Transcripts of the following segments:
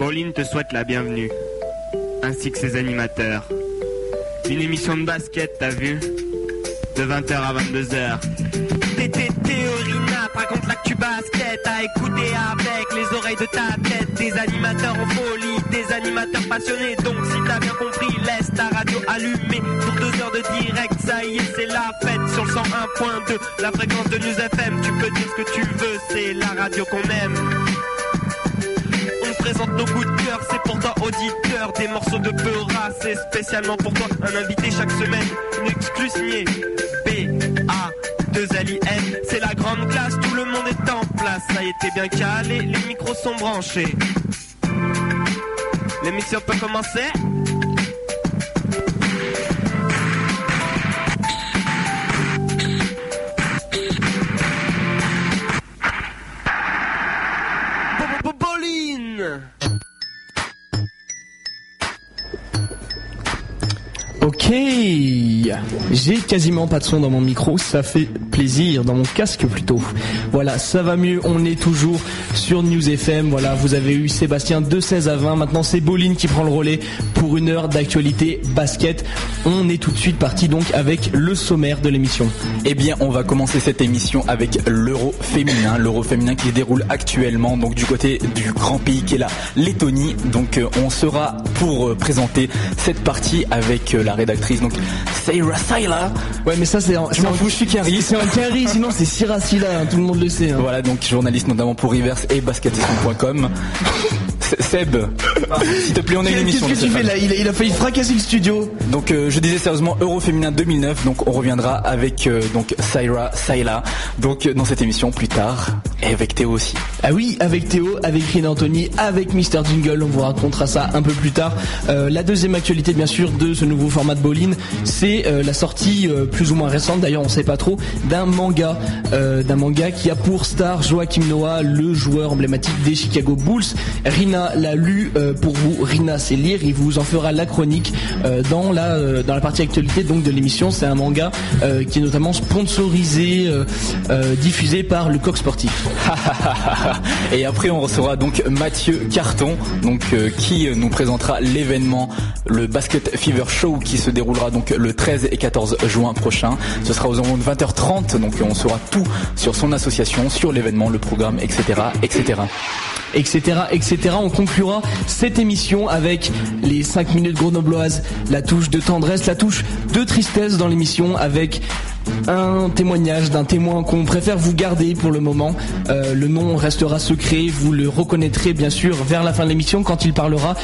Bolin te souhaite la bienvenue, ainsi que ses animateurs. Une émission de basket, t'as vu? De 20h à 22h. TT Théorina te raconte l'actu basket à écouter avec les oreilles de ta tête. Des animateurs en folie, des animateurs passionnés. Donc si t'as bien compris, laisse ta radio allumée pour deux heures de direct. Ça y est, c'est la fête sur le 101.2, la fréquence de News FM. Tu peux dire ce que tu veux, c'est la radio qu'on aime. Présente nos coups de cœur, c'est pour toi auditeur. Des morceaux de Peura, c'est spécialement pour toi. Un invité chaque semaine, une exclu signée B, A, 2 L, I, N. C'est la grande classe, tout le monde est en place. Ça y t'es bien calé, les micros sont branchés. L'émission peut commencer Hey. J'ai quasiment pas de son dans mon micro, ça fait plaisir, dans mon casque plutôt. Voilà, ça va mieux, on est toujours sur News FM, voilà, vous avez eu Sébastien de 16 à 20, maintenant c'est Boline qui prend le relais pour une heure d'actualité basket. On est tout de suite parti donc avec le sommaire de l'émission. Eh bien, on va commencer cette émission avec l'Euro féminin, l'Euro féminin qui se déroule actuellement donc du côté du grand pays qui est la Lettonie. Donc, euh, on sera pour euh, présenter cette partie avec euh, la rédactrice donc Sayra Sayla. Ouais mais ça c'est en, Je m'en fous, je suis Carrie. c'est un carry, sinon c'est Siracila, hein, tout le monde le sait. hein. Voilà, donc journaliste notamment pour Rivers et basketesson.com. Seb, s'il te plaît, on a une émission. Qu'est-ce que tu fais là il a, il a failli fracasser le studio. Donc euh, je disais sérieusement Euro féminin 2009 donc on reviendra avec euh, donc Syra Sayla donc euh, dans cette émission plus tard et avec Théo aussi. Ah oui, avec Théo, avec Rina Anthony, avec Mister Jingle, on vous racontera ça un peu plus tard. Euh, la deuxième actualité bien sûr de ce nouveau format de Bolin, c'est la sortie plus ou moins récente, d'ailleurs on sait pas trop, d'un manga, d'un manga qui a pour star Joachim Noah, le joueur emblématique des Chicago Bulls. Rina l'a lu euh, pour vous, Rina sait lire, il vous en fera la chronique euh, dans la euh, dans la partie actualité donc de l'émission. C'est un manga qui est notamment sponsorisé, diffusé par le Coq Sportif. et après on recevra donc Mathieu Carton donc qui nous présentera l'événement le Basket Fever Show qui se déroulera donc le 13 et 14 juin prochain. Ce sera aux environs de 20h30 donc on saura tout sur son association, sur l'événement, le programme, etc. etc. etc., etc. On conclura cette émission avec les 5 minutes grenobloises, la touche de tendresse, la touche de tristesse dans l'émission avec un témoignage d'un témoin qu'on préfère vous garder pour le moment. Euh, le nom restera secret, vous le reconnaîtrez bien sûr vers la fin de l'émission quand il parlera.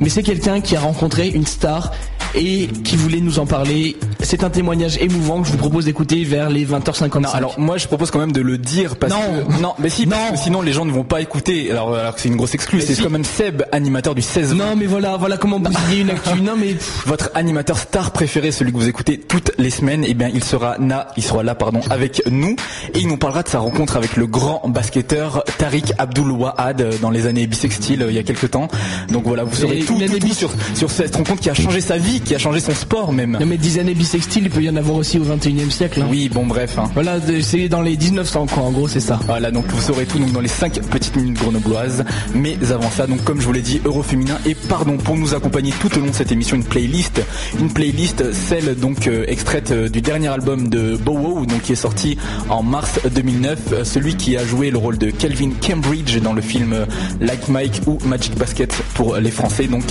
Mais c'est quelqu'un qui a rencontré une star et qui voulait nous en parler. C'est un témoignage émouvant que je vous propose d'écouter vers les 20h55. Non, alors moi je propose quand même de le dire parce Non. que non, mais si, parce que sinon les gens ne vont pas écouter. Alors, alors que c'est une grosse exclue. C'est si. quand même Seb, animateur du 16. non mais voilà, voilà comment bousiller une actu. Non mais Votre animateur star préféré, celui que vous écoutez toutes les semaines, eh bien, il sera il sera là, pardon, avec nous, et il nous parlera de sa rencontre avec le grand basketteur Tariq Abdul Wahad euh, dans les années bissextiles euh, il y a quelques temps. Donc voilà, vous saurez tout, sur, sur cette rencontre qui a changé sa vie, qui a changé son sport même. Non mais 10 années bisextiles, il peut y en avoir aussi au 21 e siècle. hein. Oui, bon, bref. hein. Voilà, c'est dans les 1900 quoi, en gros c'est ça. Voilà, donc vous saurez tout donc dans les 5 petites minutes grenobloises. Mais avant ça, donc comme je vous l'ai dit, Euroféminin et pardon pour nous accompagner tout au long de cette émission une playlist, une playlist celle donc euh, extraite euh, du dernier album de Bow Wow, donc qui est sorti en mars 2009, euh, celui qui a joué le rôle de Calvin Cambridge dans le film euh, Like Mike ou Magic Basket pour les Français. Donc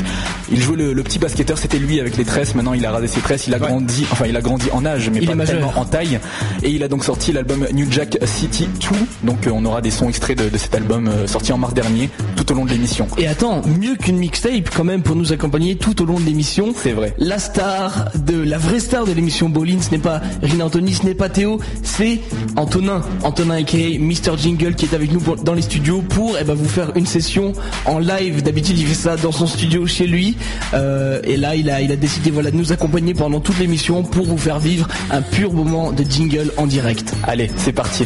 il jouait le, le petit basketteur, c'était lui avec les tresses. Maintenant il a rasé ses tresses, il a grandi, enfin il a grandi en âge, mais Il est pas majeur. tellement en taille. Et il a donc sorti l'album New Jack City 2. Donc euh, on aura des sons extraits de, de cet album sorti en mars dernier, tout au long de l'émission. Et attends, mieux qu'une mixtape quand même pour nous accompagner tout au long de l'émission. C'est vrai. La star de la vraie star de l'émission Bolin, ce n'est pas Rina Anthony, ce n'est pas Théo, c'est Antonin. Antonin aka Mr Jingle qui est avec nous pour- dans les studios pour eh ben, vous faire une session en live. D'habitude il fait ça dans son studio chez lui. Euh, et là il a, il a décidé voilà, de nous accompagner pendant toute l'émission pour vous faire vivre un pur moment de jingle en direct. Allez, c'est parti.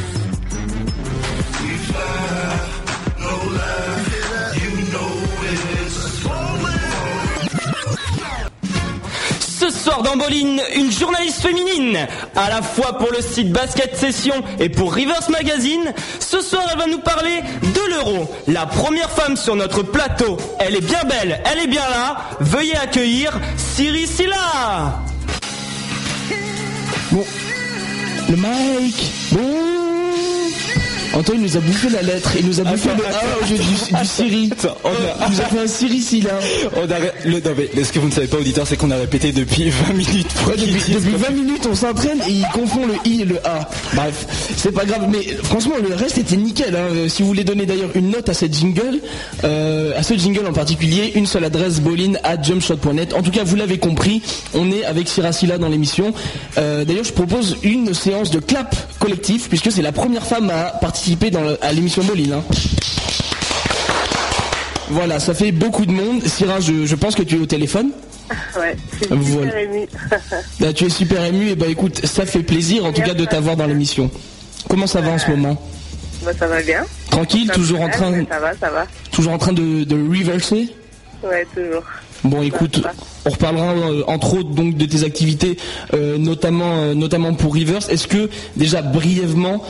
Ce soir soir dans Boline, une journaliste féminine, à la fois pour le site Basket Session et pour Rivers Magazine. Ce soir, elle va nous parler de l'euro. La première femme sur notre plateau. Elle est bien belle, elle est bien là. Veuillez accueillir Siri Silla. Bon, le Mike. Bon. Antoine nous a bouffé la lettre, il nous a bouffé le A au jeu du, du Siri. Il nous a fait un Siri si là. On a, le, non, mais, ce que vous ne savez pas, auditeur, c'est qu'on a répété depuis 20 minutes. Ouais, depuis, depuis 20 minutes, on s'entraîne et il confond le I et le A. Bref, c'est pas grave, mais franchement, le reste était nickel. Hein. Si vous voulez donner d'ailleurs une note à cette jingle, euh, à ce jingle en particulier, une seule adresse boline à jumpshot.net. En tout cas, vous l'avez compris, on est avec Siracilla dans l'émission. Euh, d'ailleurs, je propose une séance de clap collectif, puisque c'est la première femme à participer dans à l'émission Moline. Hein. Voilà, ça fait beaucoup de monde. Syrah, je, pense que tu es au téléphone. Ouais, c'est super ému. Bah, tu es super ému et bah écoute, ça fait plaisir en tout cas de t'avoir dans l'émission. Comment ça va en ce moment? Bah, Ça va bien. Tranquille, toujours en train. Ça va, ça va. Toujours en train de, de reverser? Ouais, toujours. Bon, écoute, on reparlera euh, entre autres donc de tes activités, euh, notamment euh, notamment pour Rivers. Est-ce que déjà brièvement,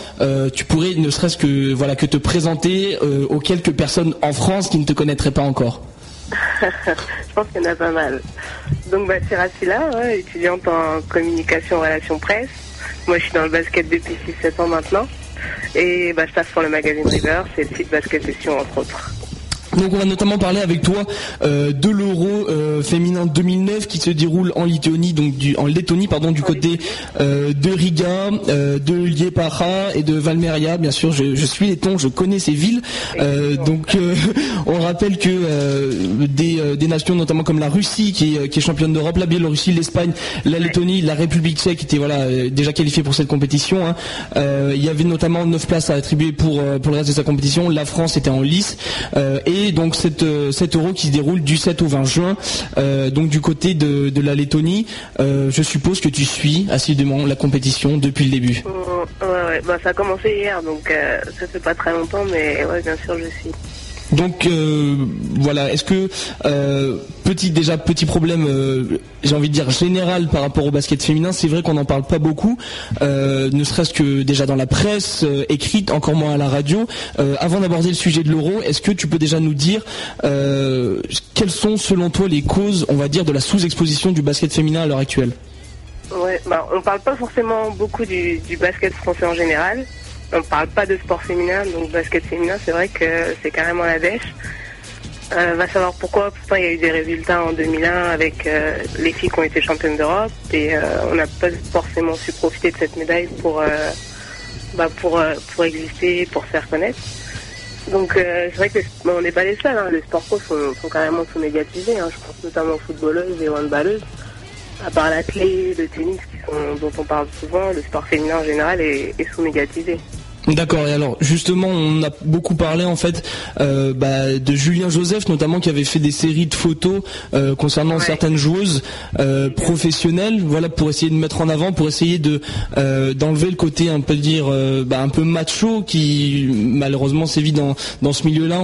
tu pourrais ne serait-ce que voilà que te présenter aux quelques personnes en France qui ne te connaîtraient pas encore? Je pense qu'il y en a pas mal. Donc, bah, Siracilla, étudiante en communication relations presse. Moi, je suis dans le basket depuis 6-7 ans maintenant. Et bah, je passe sur le magazine Rivers et le site Basket Session, entre autres. Donc on va notamment parler avec toi euh, de l'Euro euh, féminin 2009 qui se déroule en Lettonie, donc du, en Lettonie pardon, du côté euh, de Riga, de Liepara et de Valmeria. Bien sûr, je, suis letton, je connais ces villes. donc on rappelle que des, nations notamment comme la Russie qui est, championne d'Europe, la Biélorussie, l'Espagne, la Lettonie, la République tchèque étaient voilà déjà qualifiées pour cette compétition. Hein. il y avait notamment 9 places à attribuer pour pour le reste de sa compétition. La France était en lice et donc cet, euh, cet euro qui se déroule du 7 au 20 juin, euh, donc du côté de, la Lettonie. Euh, je suppose que tu suis assidûment la compétition depuis le début. Ouais, ouais. Bah, ça a commencé hier, donc ça fait pas très longtemps, mais ouais, bien sûr, je suis. Donc euh, voilà, est-ce que euh, petit déjà petit problème, euh, j'ai envie de dire général par rapport au basket féminin, c'est vrai qu'on n'en parle pas beaucoup, ne serait-ce que déjà dans la presse écrite, encore moins à la radio. avant d'aborder le sujet de l'euro, est-ce que tu peux déjà nous dire quelles sont selon toi les causes, on va dire, de la sous-exposition du basket féminin à l'heure actuelle? Ouais, bah, on parle pas forcément beaucoup du, du basket français en général on ne parle pas de sport féminin, donc basket féminin, c'est vrai que c'est carrément la dèche. Euh, va savoir pourquoi. Pourtant, il y a eu des résultats en 2001 avec euh, les filles qui ont été championnes d'Europe et euh, on n'a pas forcément su profiter de cette médaille pour, euh, bah, pour, pour exister, pour se faire connaître. Donc c'est vrai que on n'est pas les seuls. Hein. Les sports pro sont, carrément sous-médiatisés. Hein. Je pense notamment aux footballeuses et aux handballeuses. À part la le tennis dont on parle souvent, le sport féminin en général est sous-médiatisé. D'accord. Et alors justement, on a beaucoup parlé en fait euh, bah, de Julien Joseph, notamment qui avait fait des séries de photos euh, concernant certaines joueuses euh, professionnelles, voilà, pour essayer de mettre en avant, pour essayer de d'enlever le côté un peu dire bah, un peu macho qui malheureusement sévit dans dans ce milieu-là.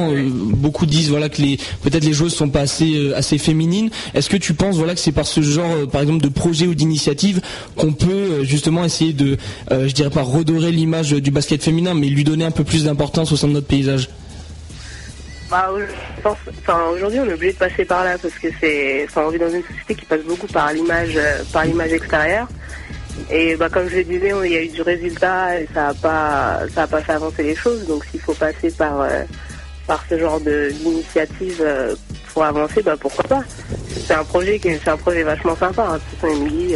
beaucoup disent voilà que les peut-être les joueuses sont pas assez assez féminines. Est-ce que tu penses voilà que c'est par ce genre par exemple de projet ou d'initiative qu'on peut justement essayer de je dirais pas redorer l'image du basket féminin mais lui donner un peu plus d'importance au sein de notre paysage bah, aujourd'hui, on est obligé de passer par là parce que c'est, on vit dans une société qui passe beaucoup par l'image, euh, par l'image extérieure. Et bah, comme je le disais, il y a eu du résultat et ça n'a pas, pas fait avancer les choses. Donc, s'il faut passer par, euh, par ce genre d'initiative euh, pour avancer, bah, pourquoi pas? C'est un projet qui, c'est un projet vachement sympa. Hein. De toute façon, Émilie,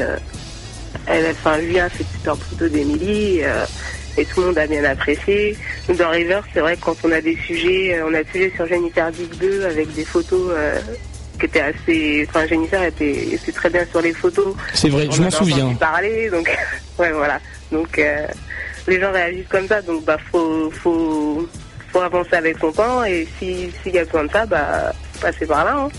elle, enfin, lui a fait photo d'Émilie et tout le monde a bien apprécié. Dans River, c'est vrai que quand on a des sujets, euh, on a des sujets sur Jennifer 2 avec des photos euh, qui étaient assez. Enfin, Jennifer était, était, très bien sur les photos. C'est vrai, je m'en souviens. parler, donc ouais, voilà. Donc euh, les gens réagissent comme ça, donc bah faut faut faut avancer avec son temps et si s'il y a besoin de ça, bah passer par là. Hein.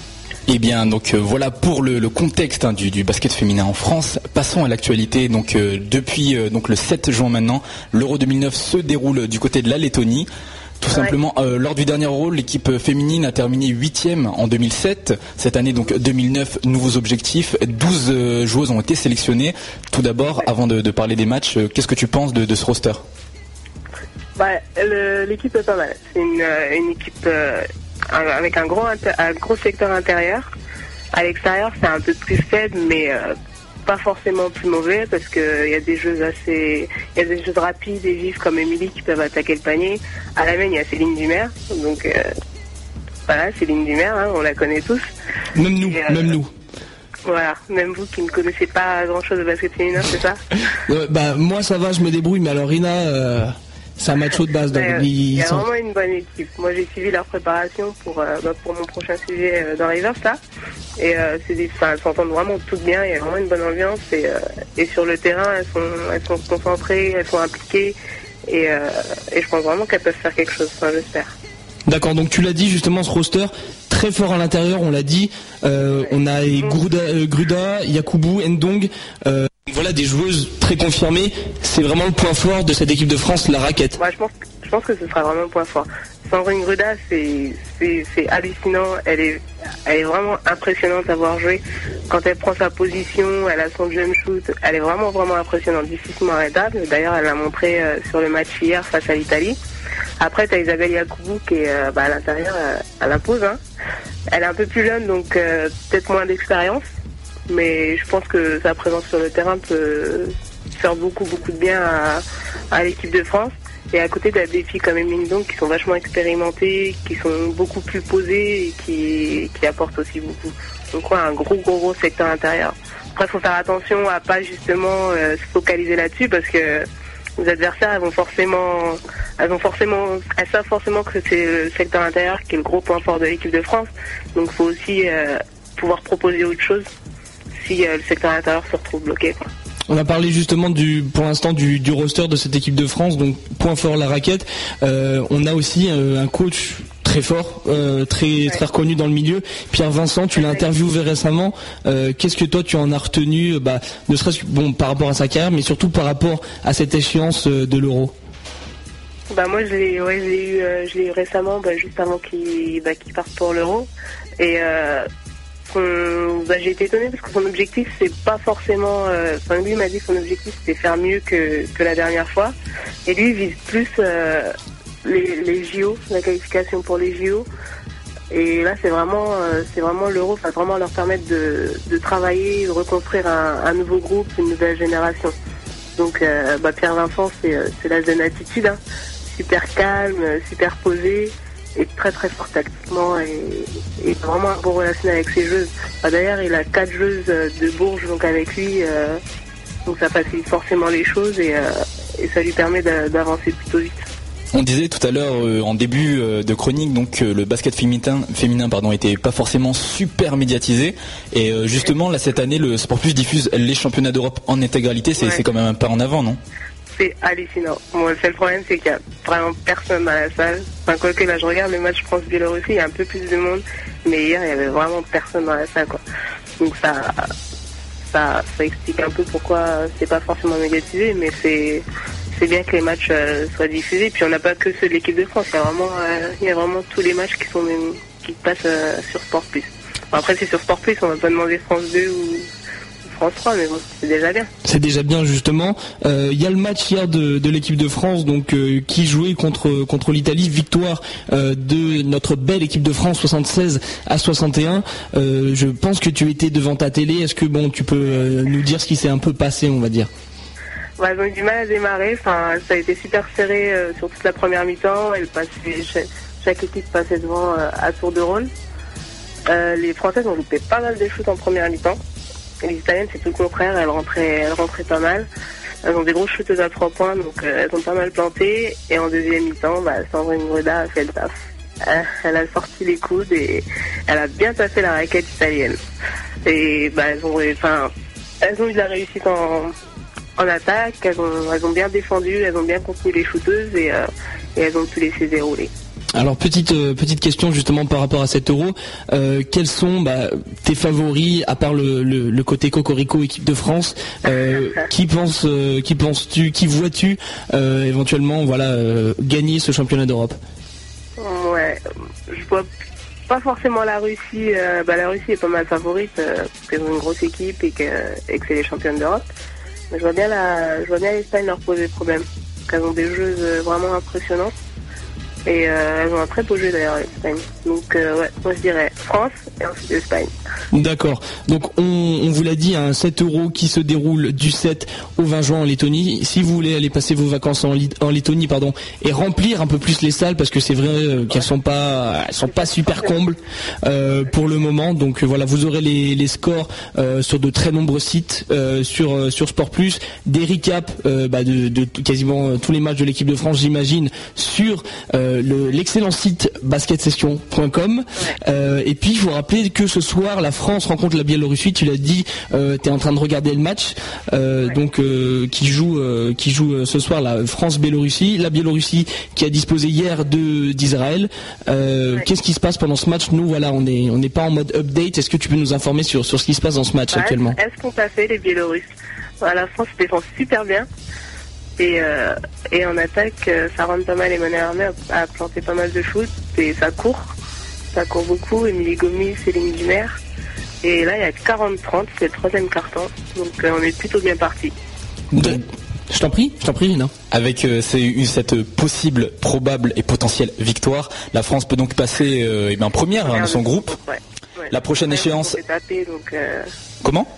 Eh bien, donc euh, voilà pour le, contexte hein, du, basket féminin en France. Passons à l'actualité. Donc euh, depuis euh, donc le 7 juin maintenant, l'Euro 2009 se déroule du côté de la Lettonie. Tout simplement, lors du dernier Euro, l'équipe féminine a terminé huitième en 2007. Cette année, donc 2009, nouveaux objectifs. 12 euh, joueuses ont été sélectionnées. Tout d'abord, avant de, parler des matchs, qu'est-ce que tu penses de, ce roster? Bah, L'équipe est pas mal. C'est une, équipe avec un gros, un gros secteur intérieur. À l'extérieur, c'est un peu plus faible, mais pas forcément plus mauvais parce qu'il y a des jeux assez, il y a des jeux rapides et vifs comme Emily qui peuvent attaquer le panier. À la main, il y a Céline Dumer, donc euh, voilà, Céline Dumer, hein, on la connaît tous. Même nous, euh, même nous. Voilà, même vous qui ne connaissez pas grand chose de basket féminin, c'est ça? Bah moi ça va, je me débrouille, mais alors Rina. C'est un match de base. Donc il y a vraiment une bonne équipe. Moi, j'ai suivi leur préparation pour, euh, bah, pour mon prochain sujet euh, dans Rivers, là. Et euh, des, elles s'entendent vraiment toutes bien. Il y a vraiment une bonne ambiance. Et, et sur le terrain, elles sont, elles sont concentrées, elles sont impliquées. Et, et je pense vraiment qu'elles peuvent faire quelque chose. Enfin, j'espère. D'accord, donc tu l'as dit justement ce roster très fort à l'intérieur, on l'a dit. on a Gruda, Gruda, Yakubu, Ndong. Voilà des joueuses très confirmées. C'est vraiment le point fort de cette équipe de France, la raquette. je, pense, je pense que ce sera vraiment le point fort. Sandrine Gruda, c'est hallucinant. Elle est, elle est vraiment impressionnante à voir jouer. Quand elle prend sa position, elle a son jump shoot. Elle est vraiment, vraiment impressionnante, difficilement arrêtable. D'ailleurs, elle l'a montré euh, sur le match hier face à l'Italie. Après, tu as Isabelle Yacoubou qui est euh, bah, à l'intérieur, euh, elle impose. Hein. Elle est un peu plus jeune, donc peut-être moins d'expérience mais je pense que sa présence sur le terrain peut faire beaucoup beaucoup de bien à, l'équipe de France. Et à côté, de des filles comme Emine donc qui sont vachement expérimentées, qui sont beaucoup plus posées et qui, apportent aussi beaucoup. Donc un gros gros gros secteur intérieur. Après, il faut faire attention à pas justement euh, se focaliser là-dessus parce que les adversaires elles vont forcément elles forcément elles savent forcément que c'est le secteur intérieur qui est le gros point fort de l'équipe de France. Donc il faut aussi euh, pouvoir proposer autre chose si euh, le secteur intérieur se retrouve bloqué. On a parlé justement du, pour l'instant du, roster de cette équipe de France, donc point fort la raquette. Euh, on a aussi euh, un coach très fort, très très reconnu dans le milieu. Pierre Vincent, tu l'as interviewé récemment. Qu'est-ce que toi tu en as retenu, bah, ne serait-ce bon par rapport à sa carrière, mais surtout par rapport à cette échéance de l'Euro? Bah moi je l'ai eu, eu récemment, bah, juste avant qu'il bah, parte pour l'Euro. Et bah, j'ai été étonnée parce que son objectif, c'est pas forcément. Euh, enfin, lui m'a dit que son objectif, c'était faire mieux que, que, la dernière fois. Et lui, il vise plus euh, les, les, JO, la qualification pour les JO. Et là, c'est vraiment, euh, c'est vraiment l'euro, va vraiment leur permettre de, de travailler, de reconstruire un, nouveau groupe, une nouvelle génération. Donc, bah, Pierre Vincent, c'est la jeune attitude, hein. super calme, super posé est très très fort tactiquement et, et vraiment un bon relation avec ses joueuses. D'ailleurs, il a quatre joueuses de Bourges donc avec lui, euh, donc ça facilite forcément les choses et, euh, et ça lui permet d'avancer plutôt vite. On disait tout à l'heure euh, en début de chronique donc le basket féminin, féminin pardon était pas forcément super médiatisé et justement là cette année le Sport Plus diffuse les championnats d'Europe en intégralité c'est quand même un pas en avant non? C'est hallucinant. Bon, le seul problème, c'est qu'il y a vraiment personne dans la salle. Enfin, quoi que là, je regarde le match France-Biélorussie, il y a un peu plus de monde. Mais hier, il y avait vraiment personne dans la salle, quoi. Donc ça, ça, ça explique un peu pourquoi c'est pas forcément médiatisé, mais c'est, c'est bien que les matchs euh, soient diffusés. Puis on n'a pas que ceux de l'équipe de France. Il y a vraiment, euh, il y a vraiment tous les matchs qui sont, qui passent euh, sur Sport Plus. après, c'est sur Sport Plus, on va pas demander France 2 ou France 3, mais bon, c'est déjà bien. C'est déjà bien justement. Il euh, y a le match hier de, l'équipe de France, donc euh, qui jouait contre contre l'Italie, victoire euh, de notre belle équipe de France, 76 à 61. je pense que tu étais devant ta télé. Est-ce que bon, tu peux nous dire ce qui s'est un peu passé, on va dire? Ouais, ils ont eu du mal à démarrer. Enfin, ça a été super serré sur toute la première mi-temps. chaque, équipe passait devant à tour de rôle. les Françaises ont loupé pas mal de shoots en première mi-temps les Italiennes, c'est tout le contraire. Elles rentraient, elles rentraient pas mal. Elles ont des grosses shooteuses à trois points, donc euh, elles ont pas mal planté. Et en deuxième mi-temps, bah, Sandrine Gruda a fait le taf. Euh, elle a sorti les coudes et elle a bien passé la raquette italienne. Et bah, elles, ont, enfin, elles ont eu de la réussite en, en attaque, elles ont, elles ont bien défendu, elles ont bien contenu les shooteuses et, euh, et elles ont pu laisser dérouler. Alors petite euh, petite question justement par rapport à cet euro, euh, quels sont bah, tes favoris à part le, le, côté cocorico équipe de France euh, Qui penses qui penses-tu, qui vois-tu éventuellement voilà gagner ce championnat d'Europe? Ouais, je vois pas forcément la Russie. bah, la Russie est pas mal favorite parce qu'ils ont une grosse équipe et que, et que c'est les championnes d'Europe. Mais je vois bien la, je vois bien l'Espagne leur poser problème. Parce qu'elles ont des jeux vraiment impressionnants. Et euh, elles ont un très beau jeu d'ailleurs, l'Espagne. Donc euh, ouais, moi je dirais France et ensuite l'Espagne. D'accord. Donc on, vous l'a dit, un 7 euros qui se déroule du 7 au 20 juin en Lettonie. Si vous voulez aller passer vos vacances en, Lettonie, pardon, et remplir un peu plus les salles, parce que c'est vrai euh, qu'elles sont pas, elles sont pas super combles pour le moment. Donc voilà, vous aurez les, scores sur de très nombreux sites, sur sur Sport Plus, des recaps bah, de, quasiment tous les matchs de l'équipe de France, j'imagine, sur le- l'excellent site basketsession.com. Euh, et puis, il faut rappeler que ce soir, la France rencontre la Biélorussie. Tu l'as dit, tu es en train de regarder le match, euh, donc euh, qui joue, euh, qui joue euh, ce soir la France-Biélorussie. La Biélorussie qui a disposé hier de d'Israël. Euh, Ouais. Qu'est-ce qui se passe pendant ce match? Nous, voilà, on est, on n'est pas en mode update. Est-ce que tu peux nous informer sur sur ce qui se passe dans ce match actuellement? elles sont passées les Biélorusses? Voilà, la France se défend super bien. Et, euh, et en attaque, euh, ça rentre pas mal. Emmanuel Armé a, a planté pas mal de foot. Et ça court. Ça court beaucoup. Émilie Gomis, Céline Dumer. Et là, il y a 40-30. C'est le troisième carton. Donc euh, on est plutôt bien parti. De- Je t'en prie, je t'en prie, Lina. Avec euh, cette possible, probable et potentielle victoire, la France peut donc passer euh, eh bien, première hein, de son groupe. Ouais. Ouais. La prochaine échéance- donc, euh, Comment?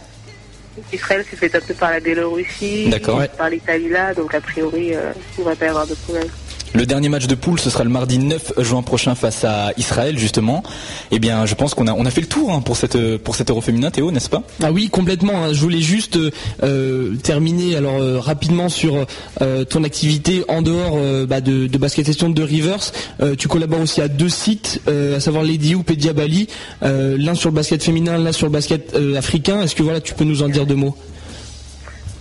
Israël s'est fait taper par la Biélorussie, par l'Italie là, donc a priori, euh, il ne va pas y avoir de problème. Le dernier match de poule, ce sera le mardi 9 juin prochain face à Israël, justement. Eh bien, je pense qu'on a, fait le tour hein, pour, cette, pour cet euro féminin, Théo, n'est-ce pas? Ah oui, complètement. hein. Je voulais juste euh, euh, terminer euh, rapidement sur ton activité en dehors bah, de, basket session de Rivers. Tu collabores aussi à deux sites, à savoir Lady Hoop et Diabali. L'un sur le basket féminin, l'un sur le basket africain. Est-ce que voilà, tu peux nous en dire deux mots?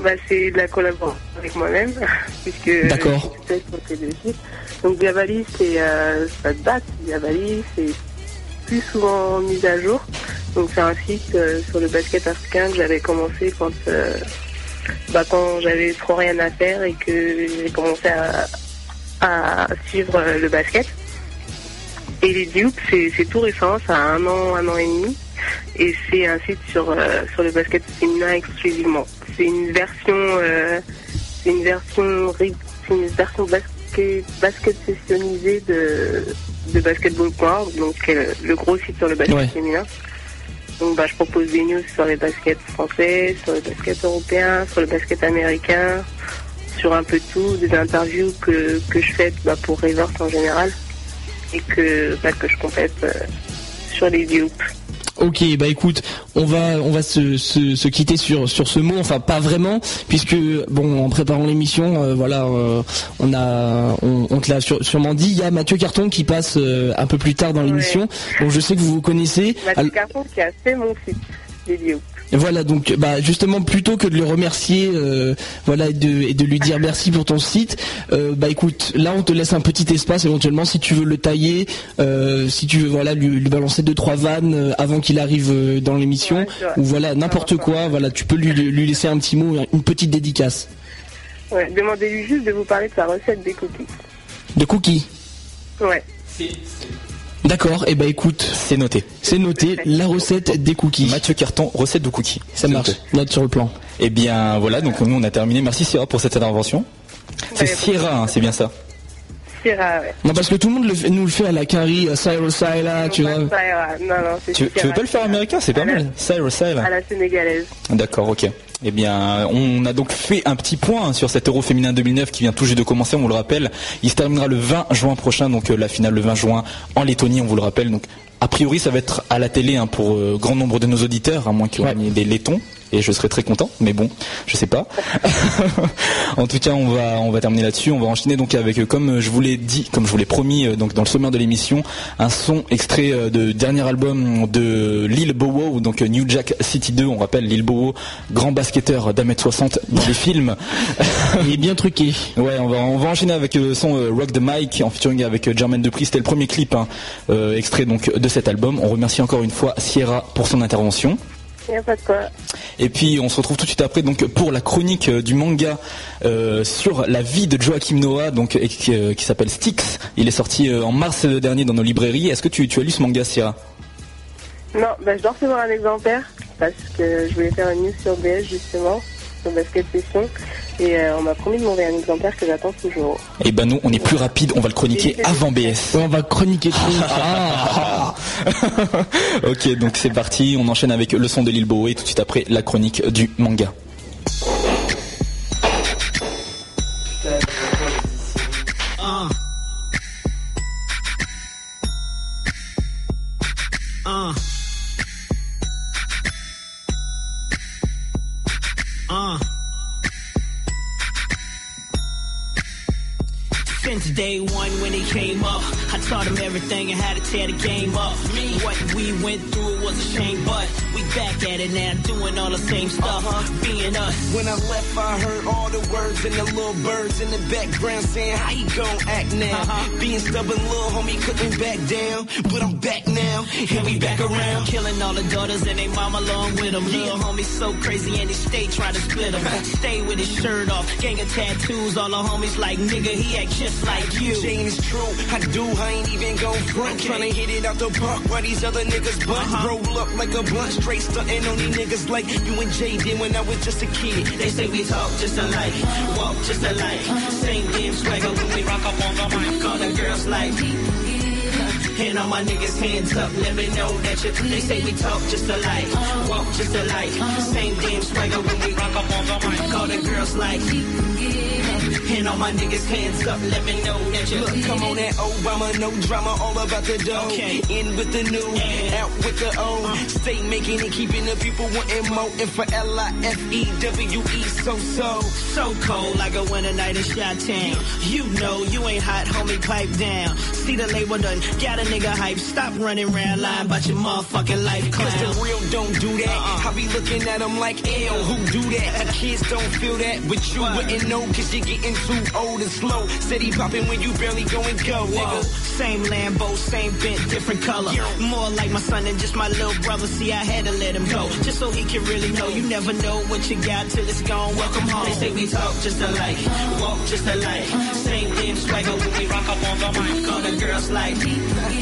Bah, c'est de la collaboration avec moi-même, puisque D'accord. je suis sur ces deux sites. Donc Diabali, c'est euh, ça date. Diabali, c'est plus souvent mis à jour. Donc c'est un site euh, sur le basket africain que j'avais commencé quand euh, bah, quand j'avais trop rien à faire et que j'ai commencé à, à suivre euh, le basket. Et les Duke, c'est c'est tout récent, ça a un an, un an et demi. Et c'est un site sur, euh, sur le basket féminin exclusivement. C'est une version, euh, c'est une version, c'est une version basket, basket sessionnisée de, de basketball.org, donc euh, le gros site sur le basket Ouais. féminin. Donc bah, je propose des news sur les baskets français, sur les baskets européens, sur le basket américain, sur un peu tout, des interviews que, que je fais bah, pour Rivers en général et que, bah, que je complète euh, sur les Hoops. Ok, bah écoute, on va on va se, se, se quitter sur sur ce mot, enfin pas vraiment, puisque bon en préparant l'émission, euh, voilà, euh, on a on, on te l'a sur- sûrement dit, il y a Mathieu Carton qui passe euh, un peu plus tard dans l'émission, donc je sais que vous vous connaissez. Mathieu Carton qui a fait mon site, Voilà, donc bah justement plutôt que de le remercier, euh, voilà et de, et de lui dire merci pour ton site, euh, bah écoute, là on te laisse un petit espace éventuellement si tu veux le tailler, euh, si tu veux voilà lui, lui balancer deux trois vannes avant qu'il arrive dans l'émission, Ouais, ou voilà n'importe quoi, voilà tu peux lui, lui laisser un petit mot, une petite dédicace. Ouais, demandez-lui juste de vous parler de sa recette des cookies. De cookies. Ouais. D'accord, et bah écoute, C'est noté. c'est noté, la recette des cookies. Mathieu Carton, recette de cookies. Ça marche, note sur le plan. Eh bien, voilà, donc nous on a terminé. Merci Sierra pour cette intervention. C'est Sierra, hein, c'est bien ça. Sierra, ouais. Non parce que tout le monde le fait- nous le fait à la Carrie, à Cyrus Saila, tu vois. Sierra. Non, non, c'est Tu, tu veux Sierra. pas le faire américain C'est pas À la- mal. Cyrus Sale. À la sénégalaise. D'accord, ok. Eh bien, on a donc fait un petit point sur cet Euro féminin 2009 qui vient tout juste de commencer, on vous le rappelle. Il se terminera le 20 juin prochain, donc euh, la finale le 20 juin en Lettonie, on vous le rappelle. Donc, a priori, ça va être à la télé hein, pour euh, grand nombre de nos auditeurs, à moins qu'il y ait des Lettons. Et je serais très content, mais bon, je sais pas. en tout cas, on va on va terminer là-dessus. On va enchaîner donc avec, euh, comme je vous l'ai dit, comme je vous l'ai promis, euh, donc dans le sommaire de l'émission, un son extrait euh, de dernier album de Lil Bowo, donc euh, New Jack City 2. On rappelle Lil Bowo, grand basketteur d'un mètre 60 dans les films. Il est bien truqué. Ouais, on va on va enchaîner avec le son euh, Rock the Mic en featuring avec euh, Jermaine Dupri. C'était le premier clip hein, euh, extrait donc de cet album. On remercie encore une fois Sierra pour son intervention. A pas de quoi. Et puis on se retrouve tout de suite après donc pour la chronique euh, du manga euh, sur la vie de Joachim Noah donc qui, euh, qui s'appelle Styx. Il est sorti en mars dernier dans nos librairies. Est-ce que tu, tu as lu ce manga, Sierra? Non, bah, je dois recevoir un exemplaire parce que je voulais faire une news sur DS justement, sur Basket Session. Et euh, on m'a promis de m'envoyer un exemplaire que j'attends toujours. Eh ben nous, on est plus rapide, on va le chroniquer avant BS. On va chroniquer tout. Ah. ok, donc c'est parti, on enchaîne avec le son de Lil Bo et tout de suite après la chronique du manga. Day taught him everything and how to tear the game up. What we went through was a shame, but we back at it now, doing all the same stuff, being us. When I left, I heard all the words and the little birds in the background saying, How you gon' act now? Uh-huh. Being stubborn, little homie couldn't back down. But I'm back now, and we back around. Killing all the daughters and they mom along with him. Little homie so crazy and he stay trying to split him. Uh-huh. stay with his shirt off, gang of tattoos. All the homies like nigga, he act just like you. Jane is true, I do, I ain't even gon' front. Tryna hit it out the park while these other niggas bunt. Uh-huh. Roll up like a blunt, straight stuntin' on these niggas like you and Jay did when I was just a kid. They say we talk just alike, walk just alike. Same damn swagger when we rock up on the mic. All the girls like. And all my niggas hands up, let me know that you. They say we talk just alike, walk just alike. Same damn swagger when we rock up on the mic. All the girls like. And all my niggas hands up, let me know that you. Look, come on that Obama, no drama, all about the dough. Okay. In with the new, out with the old. Uh. Stay making it, keeping the people wanting more. And for L-I-F-E-W-E, so so. So cold like a winter night in Chi-Town. You know you ain't hot, homie, pipe down. See the label done, got a nigga hype. Stop running around lying about your motherfucking life, Cause the real don't do that. Uh-uh. I be looking at them like, ew, who do that? The kids don't feel that, but you wouldn't know cause you're getting too old and slow. Steady popping when you barely go and go, nigga. Same Lambo, same bent, different color. More like my son than just my little brother. See, I had to let him go, just so he can really know. You never know what you got till it's gone. Welcome home. They say we talk just alike, walk just alike. Same damn swagger when we rock up on the mic. All the girls like.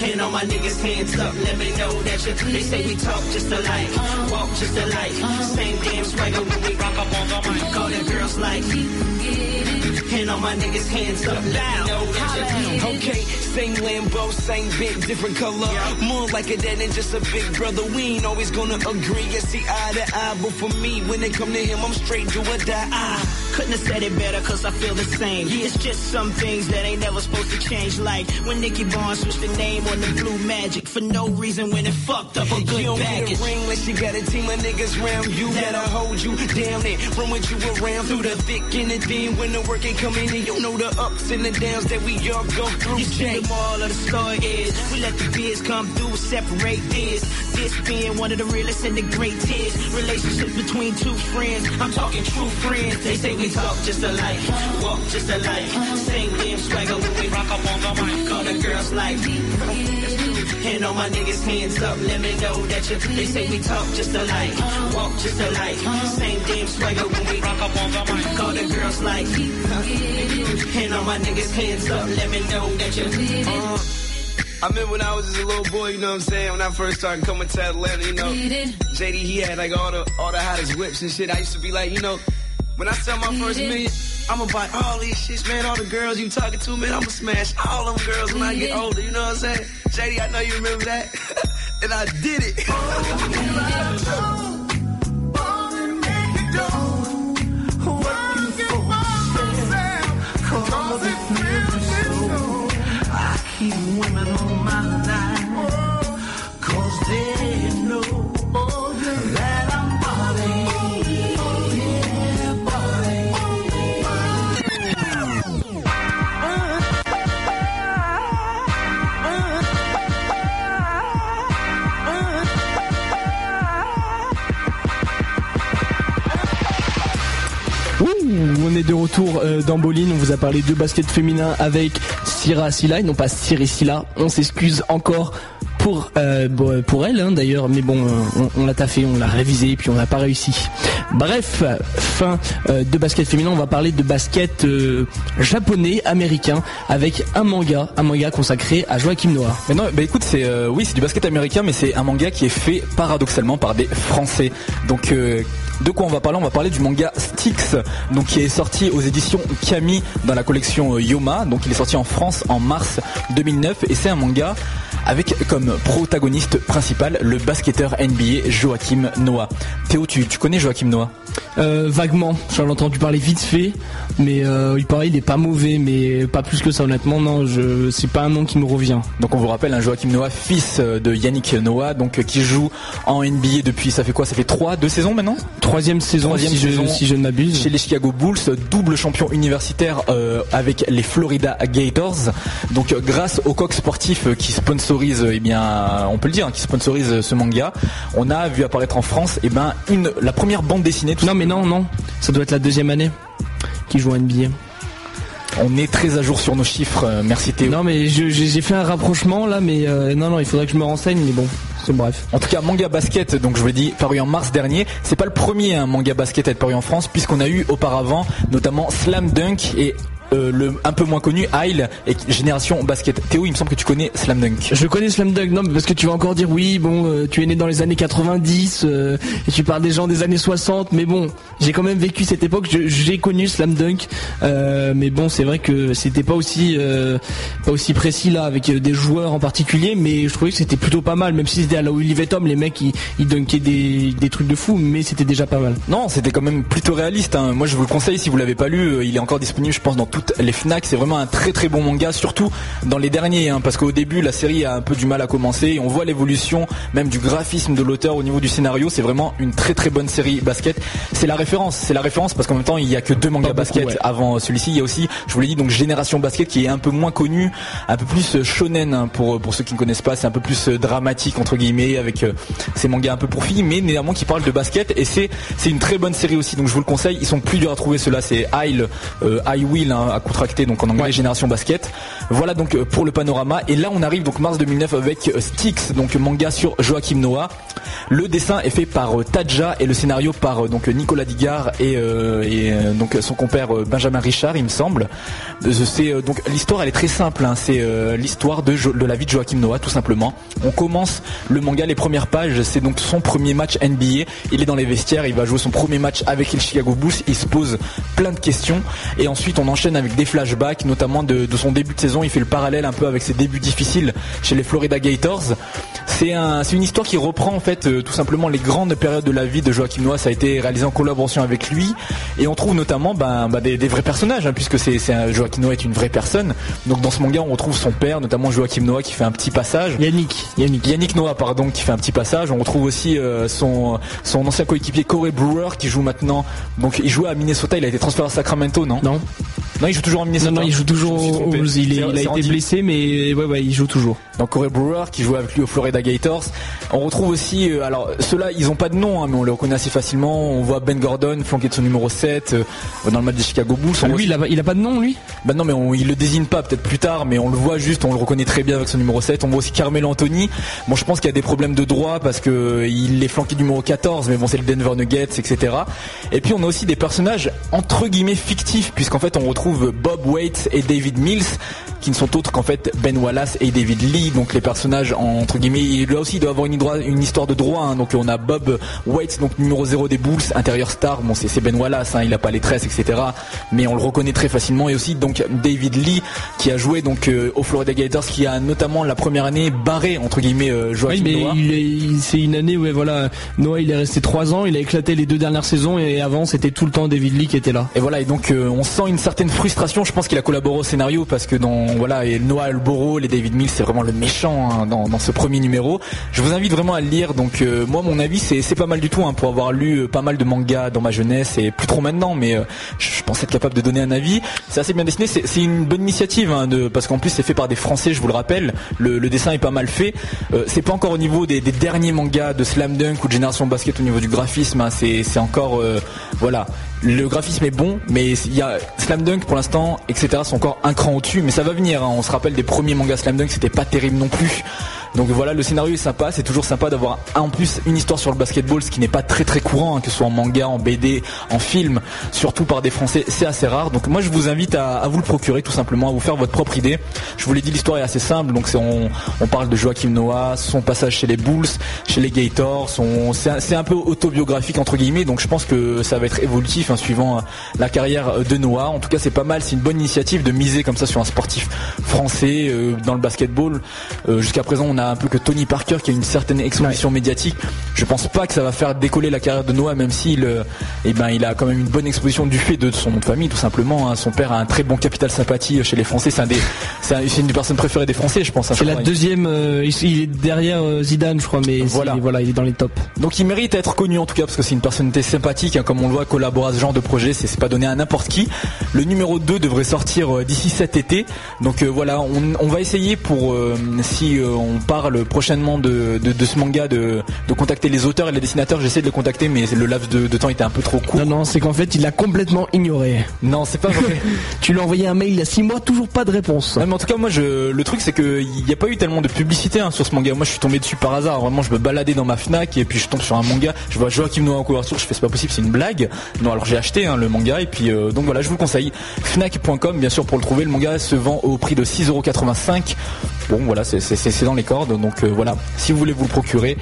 And all my niggas hands up, let me know that you. They say we talk just alike, walk just alike. Same damn swagger when we rock up on the mic. All the girls like. And all my niggas hands up, let me know that you. Okay, same Lambo, same bit, different color. More like a dad than just a big brother. We ain't always gonna agree, yeah, see eye to eye. But for me, when it come to him, I'm straight do or die. Ah. Couldn't have said it better cause I feel the same. Yeah. It's just some things that ain't never supposed to change. Like when Nicky Barnes switched the name on the Blue Magic for no reason when it fucked up a good You don't baggage. get a ring unless you got a team of niggas round you that'll hold you down and run with you around through the thick and the thin. When the work coming in, and you know the ups and the downs that we all go through. You see the moral of the story is we let the beers come through, separate this. This being one of the realest and the greatest relationships between two friends. I'm talking true friends. They say we talk just alike, walk just alike. Same damn swagger when we rock up on the mic. All the girls like. And all my niggas hands up, let me know that you. They say we talk just alike, walk just alike. Same damn swagger when we rock up on the mic. All the girls like. And all my niggas hands up, let me know that you. Uh, I remember when I was just a little boy, you know what I'm saying? When I first started coming to Atlanta, you know, JD, he had like all the all the hottest whips and shit. I used to be like, you know, when I sell my first million, I'ma buy all these shits, man. All the girls you talking to, man, I'ma smash all them girls when I get older. You know what I'm saying? JD, I know you remember that, and I did it. de retour euh, dans Bolin, on vous a parlé de basket féminin avec Syrah Silla et non pas Cyril Silla. On s'excuse encore pour euh, elle hein, d'ailleurs, mais bon, on, l'a taffé, on l'a révisé, puis on n'a pas réussi. Bref, fin euh, de basket féminin, on va parler de basket japonais, américain, avec un manga, un manga consacré à Joachim Noah. Mais non, bah écoute, c'est oui, c'est du basket américain, mais c'est un manga qui est fait paradoxalement par des Français. Donc de quoi on va parler On va parler du manga Styx, donc qui est sorti aux éditions Kami dans la collection euh, Yoma. Donc il est sorti en France en mars 2009 et c'est un manga avec comme protagoniste principal le basketteur NBA Joachim Noah. Théo, tu, tu connais Joachim Noah? Euh, vaguement, j'en ai entendu parler vite fait, mais euh, il paraît il est pas mauvais, mais pas plus que ça honnêtement. Non, je c'est pas un nom qui me revient. Donc on vous rappelle un Joachim Noah, fils euh, de Yannick Noah, donc euh, qui joue en NBA depuis ça fait quoi? Ça fait trois, deux saisons maintenant? Troisième saison, Troisième si, saison je, si je ne m'abuse. chez les Chicago Bulls, double champion universitaire euh, avec les Florida Gators. Donc grâce au coq sportif qui sponsorise, eh bien, on peut le dire, hein, qui sponsorise ce manga, on a vu apparaître en France, eh ben, une la première bande dessinée. tout Non mais non non, ça doit être la deuxième année qui joue en NBA. On est très à jour sur nos chiffres. euh, merci Théo. Non mais j'ai fait un rapprochement là, mais euh, non non, il faudrait que je me renseigne, mais bon, c'est bref. En tout cas, manga basket, donc je vous l'ai dit, paru en mars dernier. C'est pas le premier hein, manga basket à être paru en France, puisqu'on a eu auparavant notamment Slam Dunk et euh, le un peu moins connu Isle et Génération Basket. Théo, il me semble que tu connais Slam Dunk. Je connais Slam Dunk, non mais parce que tu vas encore dire oui, bon, euh, tu es né dans les années 90 euh, et tu parles des gens des années 60, mais bon, j'ai quand même vécu cette époque, j'ai connu Slam Dunk, mais bon, c'est vrai que c'était pas aussi pas aussi précis là avec des joueurs en particulier, mais je trouvais que c'était plutôt pas mal, même si c'était à la Olivier Tom, les mecs ils, ils dunkaient des, des trucs de fou, mais c'était déjà pas mal. Non, c'était quand même plutôt réaliste. hein. Moi, je vous le conseille si vous l'avez pas lu. Il est encore disponible, je pense, dans toutes les Fnac. C'est vraiment un très très bon manga, surtout dans les derniers, hein, parce qu'au début, la série a un peu du mal à commencer. Et on voit l'évolution, même du graphisme de l'auteur au niveau du scénario. C'est vraiment une très très bonne série basket. C'est la référence, c'est la référence parce qu'en même temps, il y a que deux mangas beaucoup, basket ouais. avant celui-ci. Il y a aussi, je vous l'ai dit, donc Génération Basket qui est un peu moins connu, un peu plus euh, shonen hein, pour pour ceux qui ne connaissent pas. C'est un peu plus euh, dramatique entre guillemets avec euh, ces mangas un peu pour filles, mais néanmoins qui parlent de basket et c'est c'est une très bonne série aussi. Donc je vous le conseille. Ils sont plus durs à trouver. Ceux-là, c'est Isle, euh, I Will hein, à contracter donc en anglais Génération Basket. Voilà donc euh, pour le panorama. Et là, on arrive donc mars 2009 avec euh, Styx, donc manga sur Joachim Noah. Le dessin est fait par euh, Tadja et le scénario par donc Nicolas Digard et, euh, et, donc son compère Benjamin Richard, il me semble. C'est donc l'histoire, elle est très simple. hein. C'est euh, l'histoire de la vie de Joachim Noah, tout simplement. On commence le manga, les premières pages, c'est donc son premier match NBA. Il est dans les vestiaires, il va jouer son premier match avec les Chicago Bulls. Il se pose plein de questions et ensuite on enchaîne avec des flashbacks, notamment de, de son début de saison. Il fait le parallèle un peu avec ses débuts difficiles chez les Florida Gators. C'est un, c'est une histoire qui reprend en fait euh, tout simplement les grandes périodes de la vie de Joachim Noah. Ça a été réalisé en collaboration avec lui et on trouve notamment ben, ben, des, des vrais personnages hein, puisque c'est, Joachim Noah est une vraie personne. Donc dans ce manga on retrouve son père, notamment Joachim Noah qui fait un petit passage. Yannick, Yannick. Yannick Noah pardon qui fait un petit passage. On retrouve aussi euh, son son ancien coéquipier Corey Brewer qui joue maintenant. Donc il jouait à Minnesota. Il a été transféré à Sacramento non? Non, Non il joue toujours à Minnesota. non, non, il joue toujours aux. Il, est- il a été blessé, mais ouais, ouais, il joue toujours. Donc Corey Brewer qui joue avec lui aux Florida Gators. On retrouve aussi, euh, alors ceux-là ils ont pas de nom, hein, mais on les reconnaît assez facilement. On voit Ben Gordon flanqué de son numéro 7 euh, dans le match des Chicago Bulls. On lui, voit- il a, il a pas de nom, lui? Bah non mais on, il le désigne pas peut-être plus tard mais on le voit juste on le reconnaît très bien avec son numéro 7 on voit aussi Carmelo Anthony bon je pense qu'il y a des problèmes de droit parce que euh, il est flanqué du numéro 14 mais bon c'est le Denver Nuggets etc et puis on a aussi des personnages entre guillemets fictifs puisqu'en fait on retrouve Bob Waits et David Mills qui ne sont autres qu'en fait Ben Wallace et David Lee donc les personnages entre guillemets il là aussi il doit avoir une, hydro- une histoire de droit hein. donc on a Bob Waits donc numéro 0 des Bulls intérieur star bon c'est Ben Wallace hein, il a pas les tresses etc mais on le reconnaît très facilement et aussi donc David Lee qui a joué donc euh, aux Florida Gators qui a notamment la première année barré entre guillemets euh, Oui, Joachim mais est- il- c'est une année où voilà, Noah il est resté trois ans, il a éclaté les deux dernières saisons et avant c'était tout le temps David Lee qui était là. Et voilà, et donc euh, on sent une certaine frustration. Je pense qu'il a collaboré au scénario parce que dans voilà, et Noah Alboro, les David Mills, c'est vraiment le méchant hein, dans, ce premier numéro. Je vous invite vraiment à le lire. Donc euh, moi, mon avis, c'est pas mal du tout hein, pour avoir lu euh, pas mal de mangas dans ma jeunesse et plus trop maintenant, mais euh, je, pense être capable de donner un avis. C'est assez bien dessiné. C'est une bonne initiative hein, de, parce qu'en plus c'est fait par des Français, je vous le rappelle. Le, dessin est pas mal fait. C'est pas encore au niveau des, derniers mangas de Slam Dunk ou de Génération Basket au niveau du graphisme. c'est encore voilà. Le graphisme est bon, mais il y a Slam Dunk pour l'instant, etc. sont encore un cran au-dessus, mais ça va hein. On se rappelle des premiers mangas Slam Dunk, c'était pas terrible non plus. Donc voilà, le scénario est sympa, c'est toujours sympa d'avoir en plus une histoire sur le basketball, ce qui n'est pas très très courant, hein, que ce soit en manga, en BD, en film, surtout par des Français, c'est assez rare. Donc moi je vous invite à, vous le procurer tout simplement, à vous faire votre propre idée. Je vous l'ai dit, l'histoire est assez simple, donc on, on parle de Joachim Noah, son passage chez les Bulls, chez les Gators, c'est un, peu autobiographique entre guillemets, donc je pense que ça va être évolutif hein, suivant euh, la carrière de Noah. En tout cas c'est pas mal, c'est une bonne initiative de miser comme ça sur un sportif français euh, dans le basketball. Euh, Jusqu'à présent on a un peu que Tony Parker qui a une certaine exposition médiatique. Je pense pas que ça va faire décoller la carrière de Noah, même s'il eh ben, il a quand même une bonne exposition du fait de son nom de famille, tout simplement. hein. Son père a un très bon capital sympathie chez les Français. C'est un des, c'est une des personnes préférées des Français, je pense. hein, C'est la deuxième, euh, il est derrière euh, Zidane, je crois, mais Voilà. voilà. voilà, il est dans les tops. Donc il mérite à être connu en tout cas parce que c'est une personnalité sympathique, hein, comme on le voit collaborer à ce genre de projet, c'est pas donné à n'importe qui. Le numéro 2 devrait sortir euh, d'ici cet été. Donc euh, voilà, on, on va essayer pour euh, si on parle prochainement de, de, de ce manga de, de contacter les auteurs et les dessinateurs. J'essaie de les contacter mais le laps de, temps était un peu trop court. Non, non, c'est qu'en fait, il l'a complètement ignoré. Non, c'est pas vrai. Tu lui as envoyé un mail il y a 6 mois, toujours pas de réponse. Mais en tout cas, moi, je, le truc, c'est que il n'y a pas eu tellement de publicité hein, sur ce manga. Moi, je suis tombé dessus par hasard. Vraiment, je me baladais dans ma Fnac et puis je tombe sur un manga. Je vois Joachim Noah en couverture. Je fais, c'est pas possible, c'est une blague. Non, alors j'ai acheté hein, le manga et puis euh, donc voilà, je vous le conseille. Fnac.com, bien sûr, pour le trouver. Le manga se vend au prix de 6,85€. Bon, voilà, c'est dans les cordes. Donc euh, voilà, si vous voulez vous le procurer.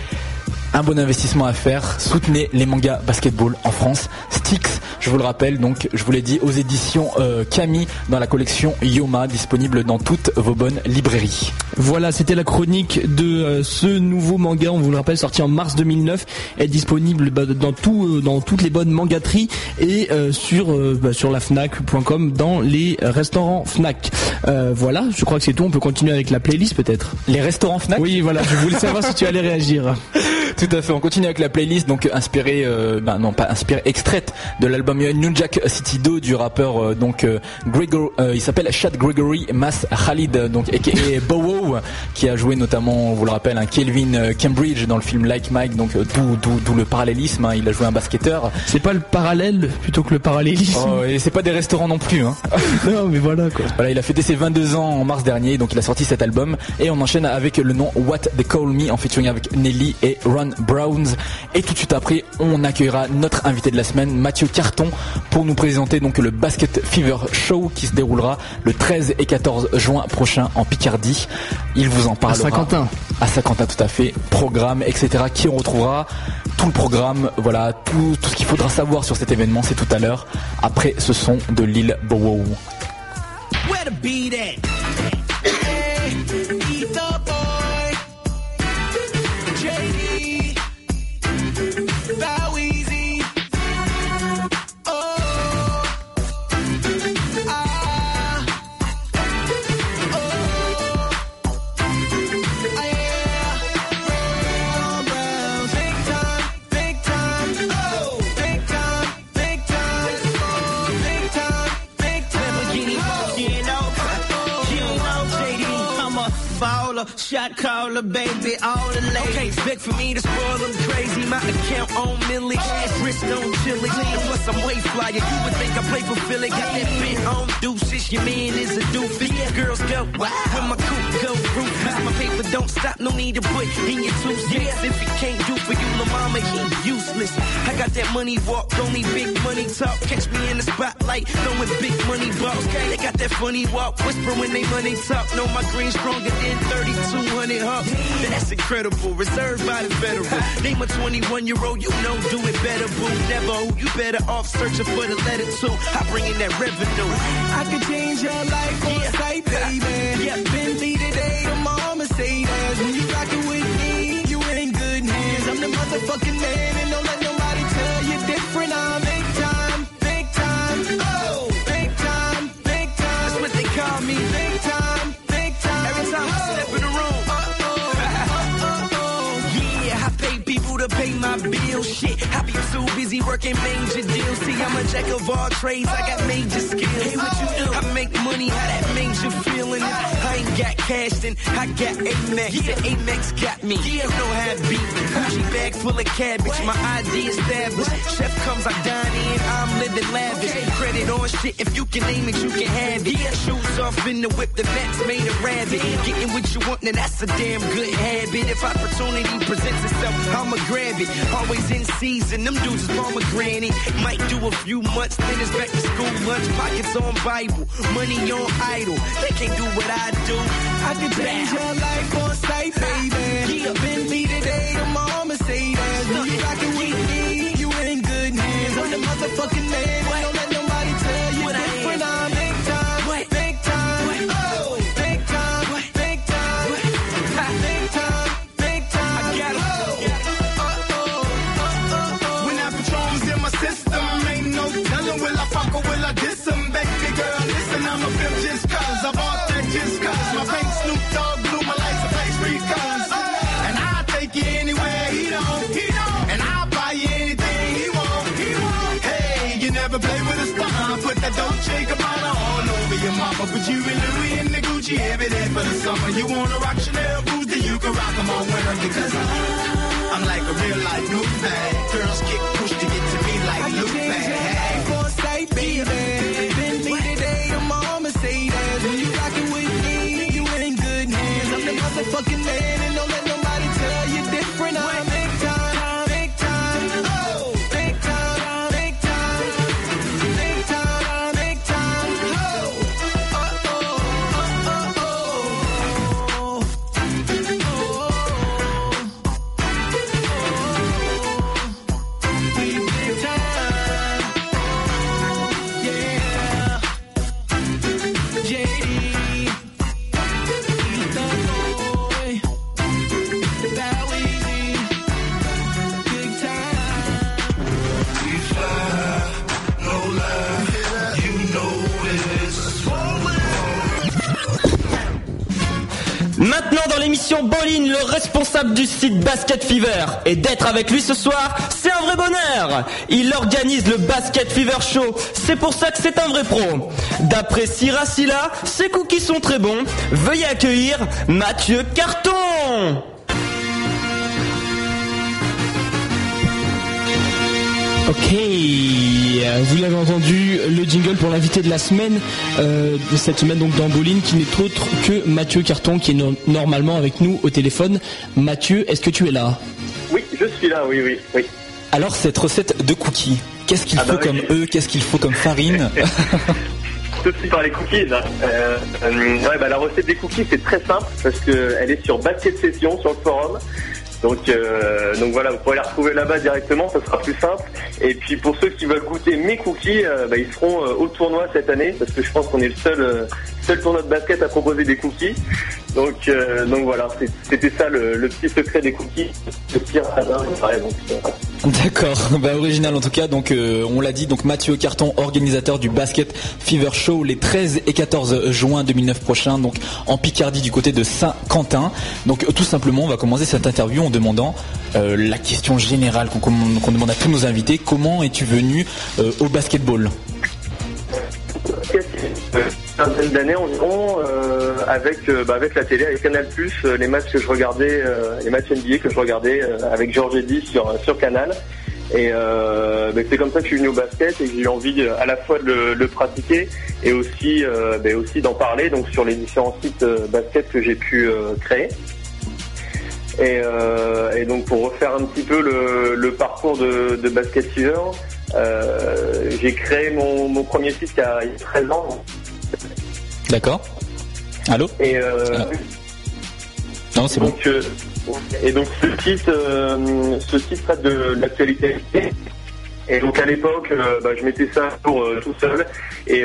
Un bon investissement à faire. Soutenez les mangas basketball en France. Styx, je vous le rappelle, donc je vous l'ai dit aux éditions euh, Camille dans la collection Yoma, disponible dans toutes vos bonnes librairies. Voilà, c'était la chronique de euh, ce nouveau manga, on vous le rappelle, sorti en mars 2009, est disponible bah, dans tout, euh, dans toutes les bonnes mangateries et euh, sur euh, bah, sur la Fnac.com dans les restaurants Fnac. Euh, voilà, je crois que c'est tout. On peut continuer avec la playlist peut-être. Les restaurants Fnac? Oui, voilà. Je voulais savoir si tu allais réagir. Tout à fait. On continue avec la playlist, donc inspirée, euh, ben non pas inspirée, extraite de l'album New Jack City 2 du rappeur euh, donc euh, Gregor, euh, il s'appelle Chad Gregory Mas Khalid, donc aka Bowo, qui a joué notamment, on vous le rappelle, un Kelvin euh, Cambridge dans le film Like Mike, donc euh, d'où le parallélisme. hein. il a joué un basketteur. C'est pas le parallèle plutôt que le parallélisme. Oh, et c'est pas des restaurants non plus. Hein. non, mais voilà quoi. Voilà, il a fêté ses 22 ans en mars dernier, donc il a sorti cet album. Et on enchaîne avec le nom What They Call Me en featuring avec Nelly et Ron Browns. Et tout de suite après, on accueillera notre invité de la semaine, Mathieu Carton, pour nous présenter donc le Basket Fever Show qui se déroulera le 13 et 14 juin prochain en Picardie. Il vous en parlera. Saint-Quentin. À Saint-Quentin, tout à fait. Programme, etc. Qui on retrouvera tout le programme, voilà, tout, tout ce qu'il faudra savoir sur cet événement, c'est tout à l'heure. Après ce son de l'île Bowo. Where the beat at? Shot caller, baby, all the ladies. Okay, expect for me to spoil them crazy. My account on Millie, wrist on chili. And plus I'm way flyer. You would think I play for Philly. Got that bent on deuces. Your man is a doofy. Girls go wow. When my coupe go ruthless. My paper don't stop. No need to put in your two cents. If he can't do for you, la mama, he useless. Got that money walk, only big money talk. Catch me in the spotlight, throwing big money balls. They got that funny walk, whisper when they money talk. Know my green stronger than 3200 hawks. That's incredible, reserved by the federal. Name a 21 year old, you know, do it better, boo. Never, oh, you better off searching for the letter too. I bring in that revenue. I could change your life on sight, baby. Yeah, Bentley today, tomorrow Mercedes. When you rockin' with me, you in good hands. I'm the motherfucking Shit, be too busy working major deals. See, I'm a jack of all trades, I got major skills. Hey, what you do? I make money, how that makes you feeling? If I ain't got cash, then I got Amex. Yeah, Amex got me. You know how it be. Gucci bag full of cabbage, my ID established. Chef comes, I dine in, I'm living lavish. Credit on shit, if you can name it, you can have it. Shoes off in the whip, the match made a rabbit. Getting what you want, then that's a damn good habit. If opportunity presents itself, I'ma grab it. Always in season, them dudes is pomegranate. Might do a few months, then it's back to school lunch. Pockets on Bible, money on idle. They can't do what I do. I can change your life on sight, baby. Yeah. Bentley today, tomorrow Mercedes. Mama. Put you in Louis and the Gucci every day for the summer. You wanna rock Chanel boots, then you can rock them all winter because I'm, I'm like a real life new bag. Girls get pushed to get to me like Luke bag. for sight, baby. Bentley today, tomorrow Mercedes. When you rockin' with me, you in good hands. I'm the motherfucking man, Bolin, le responsable du site Basket Fever. Et d'être avec lui ce soir, c'est un vrai bonheur. Il organise le Basket Fever Show. C'est pour ça que c'est un vrai pro. D'après Siracilla, ses cookies sont très bons. Veuillez accueillir Mathieu Carton. Ok, vous l'avez entendu, le jingle pour l'invité de la semaine, euh, de cette semaine donc dans qui n'est autre que Mathieu Carton, qui est no- normalement avec nous au téléphone. Mathieu, est-ce que tu es là? Oui, je suis là, oui, oui, oui. Alors cette recette de cookies, qu'est-ce qu'il Ah bah faut oui. comme œufs, qu'est-ce qu'il faut comme farine? Suite par les cookies. là. Euh, euh, ouais, bah, la recette des cookies, c'est très simple parce qu'elle est sur Basket Session, sur le forum. Donc, euh, donc voilà, vous pourrez la retrouver là-bas directement, ça sera plus simple. Et puis pour ceux qui veulent goûter mes cookies, euh, bah, ils seront euh, au tournoi cette année parce que je pense qu'on est le seul, euh, seul tournoi de basket à proposer des cookies. Donc, euh, donc voilà, c'était ça le, le petit secret des cookies. Le pire hasard, il paraît, donc, euh, D'accord, bah original en tout cas. Donc euh, on l'a dit, donc Mathieu Carton, organisateur du Basket Fever Show les 13 et 14 juin 2009 prochains, donc en Picardie du côté de Saint-Quentin. Donc tout simplement, on va commencer cette interview en demandant la question générale qu'on demande à tous nos invités. Comment es-tu venu au basketball? Quinzaine d'années environ euh, avec euh, bah, avec la télé, avec Canal euh, les matchs que je regardais, les matchs NBA que je regardais avec Georges Eddy sur Canal. Et bah, c'est comme ça que je suis venu au basket et que j'ai eu envie à la fois de le, pratiquer et aussi bah, aussi d'en parler donc sur les différents sites basket que j'ai pu créer. Et, donc pour refaire un petit peu le, parcours de, Basket euh, j'ai créé mon, mon premier site il y a 13 ans. D'accord Allô Et euh, Non, c'est bon. euh, et donc ce site, euh, ce site traite de l'actualité. Et donc à l'époque, bah, je mettais ça pour tout seul. Et,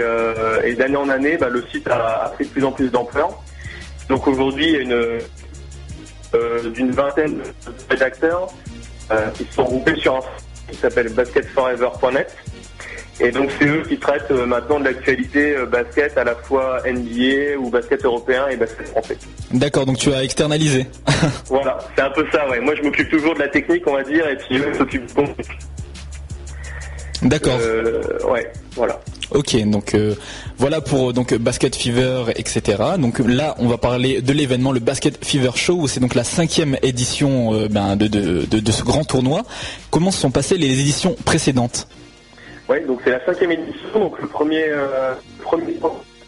et d'année en année, bah, le site a, a pris de plus en plus d'ampleur. Donc aujourd'hui, il y a une d'une vingtaine de rédacteurs qui se sont groupés sur un site qui s'appelle basketforever.net. Et donc c'est eux qui traitent euh, maintenant de l'actualité euh, basket à la fois NBA ou basket européen et basket français. D'accord, donc tu as externalisé. Voilà, c'est un peu ça, ouais. Moi je m'occupe toujours de la technique, on va dire, et puis eux s'occupent du contenu. D'accord. Euh, ouais, voilà. Ok, donc euh, voilà pour donc Basket Fever, etc. Donc là, on va parler de l'événement, le Basket Fever Show. C'est donc la cinquième édition euh, ben, de, de, de, de ce grand tournoi. Comment se sont passées les éditions précédentes? Ouais, donc c'est la cinquième édition, donc le premier, euh, premier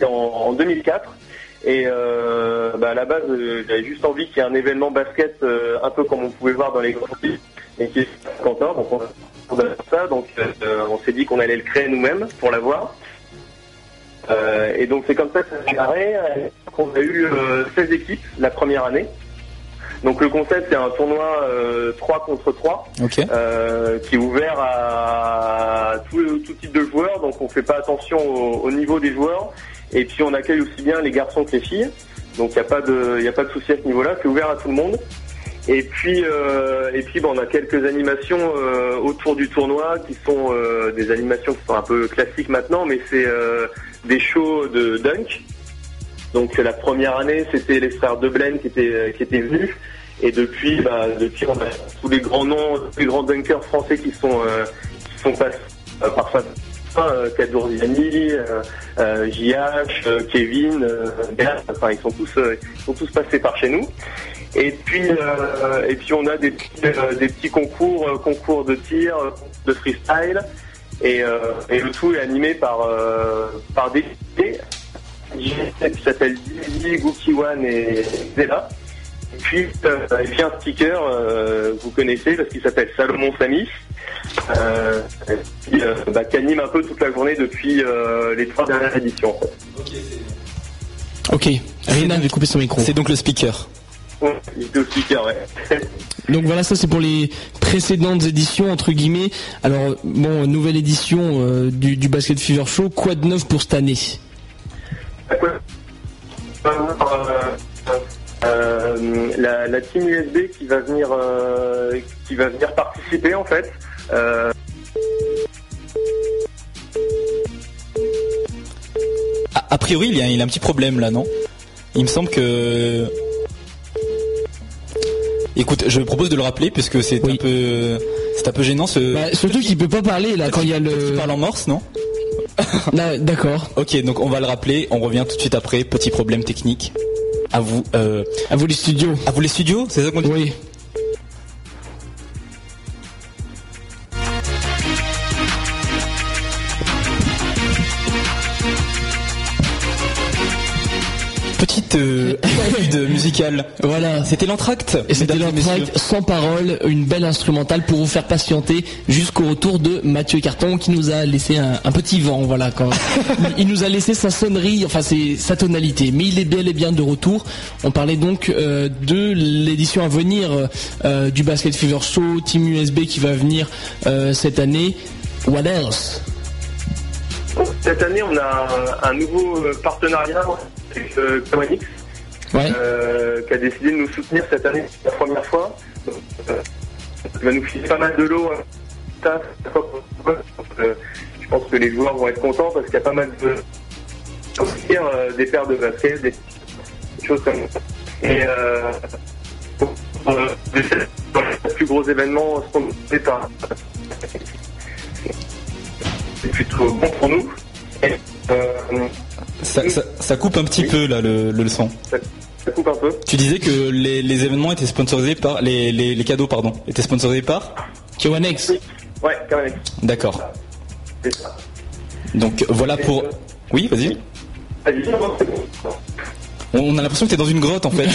en, en 2004. Et euh, bah, à la base, euh, j'avais juste envie qu'il y ait un événement basket euh, un peu comme on pouvait voir dans les grands pays, et qui est Quentin. Donc on a a ça, donc on s'est dit qu'on allait le créer nous-mêmes pour l'avoir. Et donc c'est comme ça que ça s'est démarré. On a eu euh, 16 équipes la première année. Donc le concept c'est un tournoi euh, 3 contre 3 Ok. euh, qui est ouvert à tout, tout type de joueurs. Donc on fait pas attention au, au niveau des joueurs. Et puis on accueille aussi bien les garçons que les filles. Donc il n'y a pas de, y a pas de souci à ce niveau-là. C'est ouvert à tout le monde. Et puis, euh, et puis, bon, on a quelques animations euh, autour du tournoi qui sont euh, des animations qui sont un peu classiques maintenant, mais c'est euh, des shows de dunk. Donc la première année, c'était les frères Deblen qui étaient qui étaient venus. Et depuis, bah, depuis, on a tous les grands noms, tous les grands dunkers français qui sont euh, qui sont passés euh, par ça. Euh, euh, euh, JH, euh, Kevin, euh, Bert, enfin ils sont tous euh, ils sont tous passés par chez nous. Et puis euh, et puis on a des petits, euh, des petits concours, euh, concours de tir, euh, de freestyle. Et, euh, et le tout est animé par euh, par des Qui s'appellent Dizzy, Gookie One et Zella. Et puis, euh, un speaker, euh, vous connaissez parce qu'il s'appelle Salomon Samis, euh, qui, euh, bah, qui anime un peu toute la journée depuis euh, les trois dernières éditions. en fait. Ok, Rina avait coupé son micro. C'est donc le speaker. Ouais, il était au speaker, ouais. Donc voilà, ça c'est pour les précédentes éditions entre guillemets. Alors bon, nouvelle édition euh, du, du Basket Fever Show. Quoi de neuf pour cette année? Euh, la, la team USB qui va venir euh, qui va venir participer en fait. Euh, A, a priori, il y, a, il y a un petit problème là, non? Il me semble que. Écoute, je propose de le rappeler puisque c'est un peu, c'est un peu gênant ce. Bah, surtout qu'il peut pas parler là quand il y a le. Il parle en morse, non? Ah, D'accord. Ok, donc on va le rappeler. On revient tout de suite après. Petit problème technique. À vous. Euh... À vous les studios. À vous les studios, c'est ça qu'on dit? Oui. Musicale. Voilà. C'était l'entracte. Et c'était l'entracte sans parole, une belle instrumentale pour vous faire patienter jusqu'au retour de Mathieu Carton qui nous a laissé un, un petit vent, voilà quand il, nous a laissé sa sonnerie, enfin c'est sa tonalité, mais il est bel et bien de retour. On parlait donc euh, de l'édition à venir euh, du Basket Fever Show, Team USB qui va venir euh, cette année. What else? Cette année, on a un, nouveau partenariat avec euh, Kawanix, Euh, qui a décidé de nous soutenir cette année pour la première fois. Euh, il va nous filer pas mal de lots. hein. Je pense que les joueurs vont être contents parce qu'il y a pas mal de euh, des paires de baskets, des des choses comme ça. Et euh, pour, euh, des- les plus gros événements sponsorisés par c'est plutôt bon pour nous. Ça, ça- ça coupe un petit peu là le, le son. ça, ça coupe un peu. Tu disais que les, les événements étaient sponsorisés par les, les, les cadeaux pardon étaient sponsorisés par. Kewanex. Ouais, quand même. D'accord. C'est ça. Donc voilà pour. Oui, vas-y. Vas-y, On a l'impression que t'es dans une grotte en fait.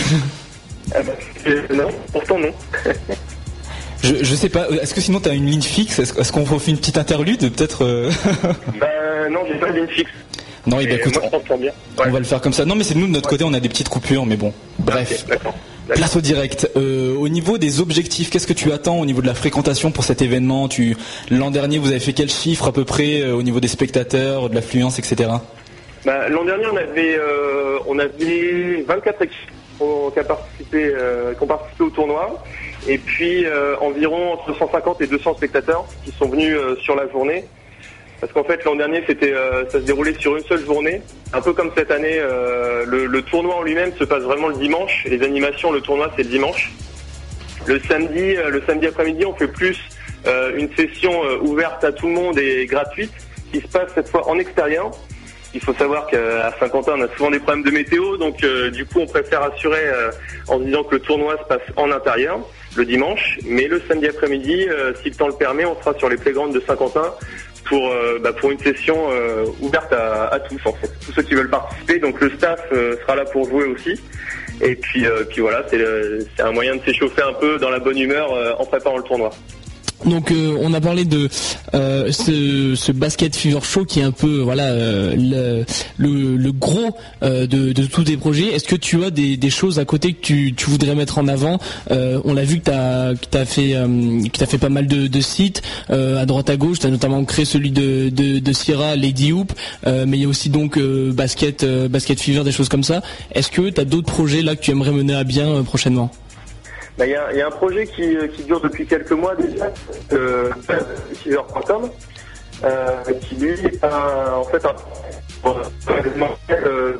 Bah, euh, non, pourtant non. Je, je sais pas. Est-ce que sinon t'as une ligne fixe? Est-ce est-ce qu'on refait une petite interlude peut-être euh? Ben non, j'ai pas de ligne fixe. Non, Et écoute, moi, je on va le faire comme ça. Non, mais c'est nous de notre côté, on a des petites coupures, mais bon. Bref. Place au direct. Euh, au niveau des objectifs, qu'est-ce que tu attends au niveau de la fréquentation pour cet événement? Tu l'an dernier, vous avez fait quel chiffre à peu près euh, au niveau des spectateurs, de l'affluence, etc. Bah, L'an dernier, on avait, euh, on avait 24 équipes qui, a participé, qui ont participé au tournoi. Et puis environ entre 150 et 200 spectateurs qui sont venus sur la journée. Parce qu'en fait, l'an dernier, c'était, euh, ça se déroulait sur une seule journée. Un peu comme cette année, euh, le, le tournoi en lui-même se passe vraiment le dimanche. Les animations, le tournoi, c'est le dimanche. Le samedi, euh, le samedi après-midi, on fait plus euh, une session euh, ouverte à tout le monde et gratuite, qui se passe cette fois en extérieur. Il faut savoir qu'à Saint-Quentin, on a souvent des problèmes de météo, donc euh, du coup, on préfère assurer en disant que le tournoi se passe en intérieur le dimanche, mais le samedi après-midi, euh, si le temps le permet, on sera sur les playgrounds de Saint-Quentin pour euh, bah, pour une session euh, ouverte à, tous en fait, tous ceux qui veulent participer. Donc le staff euh, sera là pour jouer aussi. Et puis puis voilà, c'est un moyen de s'échauffer un peu dans la bonne humeur en préparant le tournoi. Donc euh, on a parlé de euh, ce, basket fever show qui est un peu voilà euh, le, le, gros de, de tous tes projets. Est-ce que tu as des, des choses à côté que tu, tu voudrais mettre en avant? On l'a vu que tu as, fait que fait pas mal de, de sites à droite à gauche. Tu as notamment créé celui de, de, Sierra, Lady Hoop, mais il y a aussi donc basket basket fever, des choses comme ça. Est-ce que tu as d'autres projets là que tu aimerais mener à bien euh, Bah, Il y, a, un projet qui, euh, dure depuis quelques mois déjà, euh, qui lui est un, en fait un événement, euh,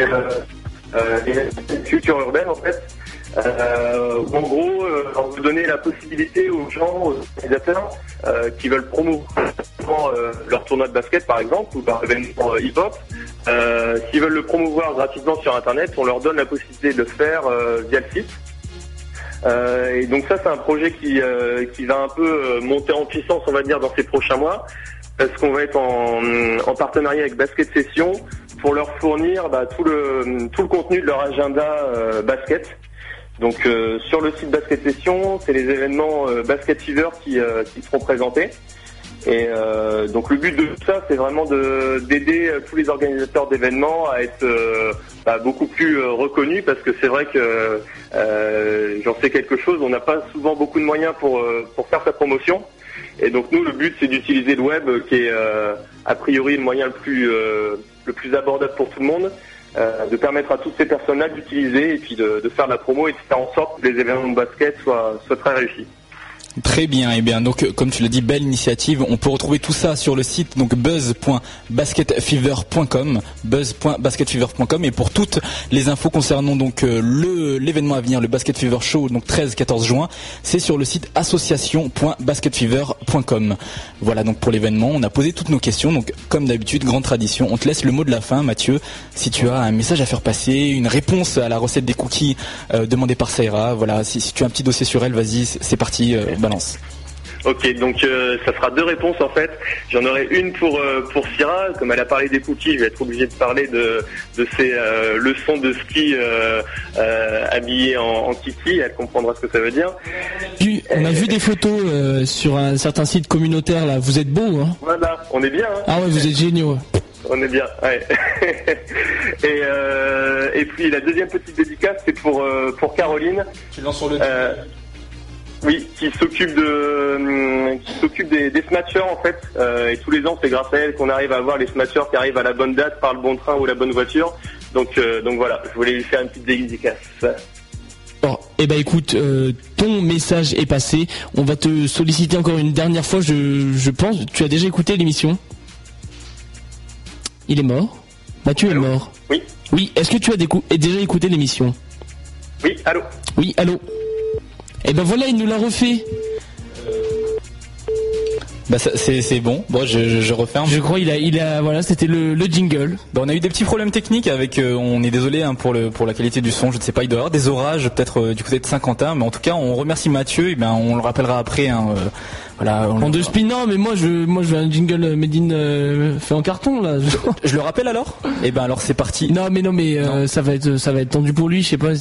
euh, culture urbaine en fait. Euh, en gros, on veut donner la possibilité aux gens, aux organisateurs euh, qui veulent promouvoir leur tournoi de basket par exemple ou leur événement hip-hop. S'ils veulent le promouvoir gratuitement sur Internet, on leur donne la possibilité de le faire via le site. Euh, et donc ça, c'est un projet qui, euh, qui va un peu euh, monter en puissance, on va dire, dans ces prochains mois, parce qu'on va être en, en partenariat avec Basket Session pour leur fournir bah, tout, le, tout le contenu de leur agenda basket. Donc sur le site Basket Session, c'est les événements Basket Fever qui, qui seront présentés. Et euh, donc le but de tout ça, c'est vraiment de- d'aider euh, tous les organisateurs d'événements à être euh, bah, beaucoup plus reconnus, parce que c'est vrai que j'en sais quelque chose, on n'a pas souvent beaucoup de moyens pour, pour faire sa promotion. Et donc nous, le but, c'est d'utiliser le web, qui est a priori le moyen le plus, le plus abordable pour tout le monde, de permettre à toutes ces personnes-là d'utiliser et puis de, de faire la promo et de faire en sorte que les événements de basket soient, soient très réussis. Très bien, et bien donc comme tu l'as dit, belle initiative. On peut retrouver tout ça sur le site donc buzz.basketfever.com, buzz.basketfever.com et pour toutes les infos concernant donc euh, le l'événement à venir, le Basket Fever Show, donc 13-14 juin, c'est sur le site association.basketfever.com. Voilà donc pour l'événement, on a posé toutes nos questions. Donc comme d'habitude, grande tradition, on te laisse le mot de la fin, Mathieu. Si tu as un message à faire passer, une réponse à la recette des cookies euh, demandée par Saïra, voilà. Si, tu as un petit dossier sur elle, vas-y, c'est parti, euh, balance. Ok, donc euh, ça fera deux réponses en fait. J'en aurai une pour euh, pour Syrah, comme elle a parlé des cookies, je vais être obligé de parler de de ses euh, leçons de ski euh, euh, habillées en, en kiki. Elle comprendra ce que ça veut dire. Puis, on a vu des photos euh, sur un certain site communautaire là. Vous êtes beau, hein Voilà, on est bien. Hein Ah ouais, vous êtes géniaux. On est bien, ouais. et, euh, et puis la deuxième petite dédicace, c'est pour, euh, pour Caroline. Euh, oui, qui s'occupe de hum, qui s'occupe des, des snatchers en fait. Euh, et tous les ans, c'est grâce à elle qu'on arrive à avoir les snatchers qui arrivent à la bonne date par le bon train ou la bonne voiture. Donc euh, donc voilà, je voulais lui faire une petite dédicace. Bon, eh ben écoute, euh, ton message est passé. On va te solliciter encore une dernière fois. Je, je pense. Tu as déjà écouté l'émission? Il est mort? Mathieu est mort. Oui. Oui. Est-ce que tu as déjà écouté l'émission? Oui, allô? Oui, allô? Eh ben voilà, il nous l'a refait. Bah c'est bon. Bon, je, je, je referme. Je crois il a, il a, voilà, c'était le, le jingle. Bah, on a eu des petits problèmes techniques avec. euh, on est désolé hein, pour le pour la qualité du son. Je ne sais pas, il doit y avoir des orages peut-être euh, du côté de Saint-Quentin, mais en tout cas, on remercie Mathieu. Et ben, on le rappellera après. hein, euh, voilà. on En deux spin, non, mais moi je, moi je veux un jingle euh, made in euh, fait en carton là. Je le rappelle alors? Et ben alors c'est parti. non, mais non, mais euh, ça va être, ça va être tendu pour lui. Je sais pas.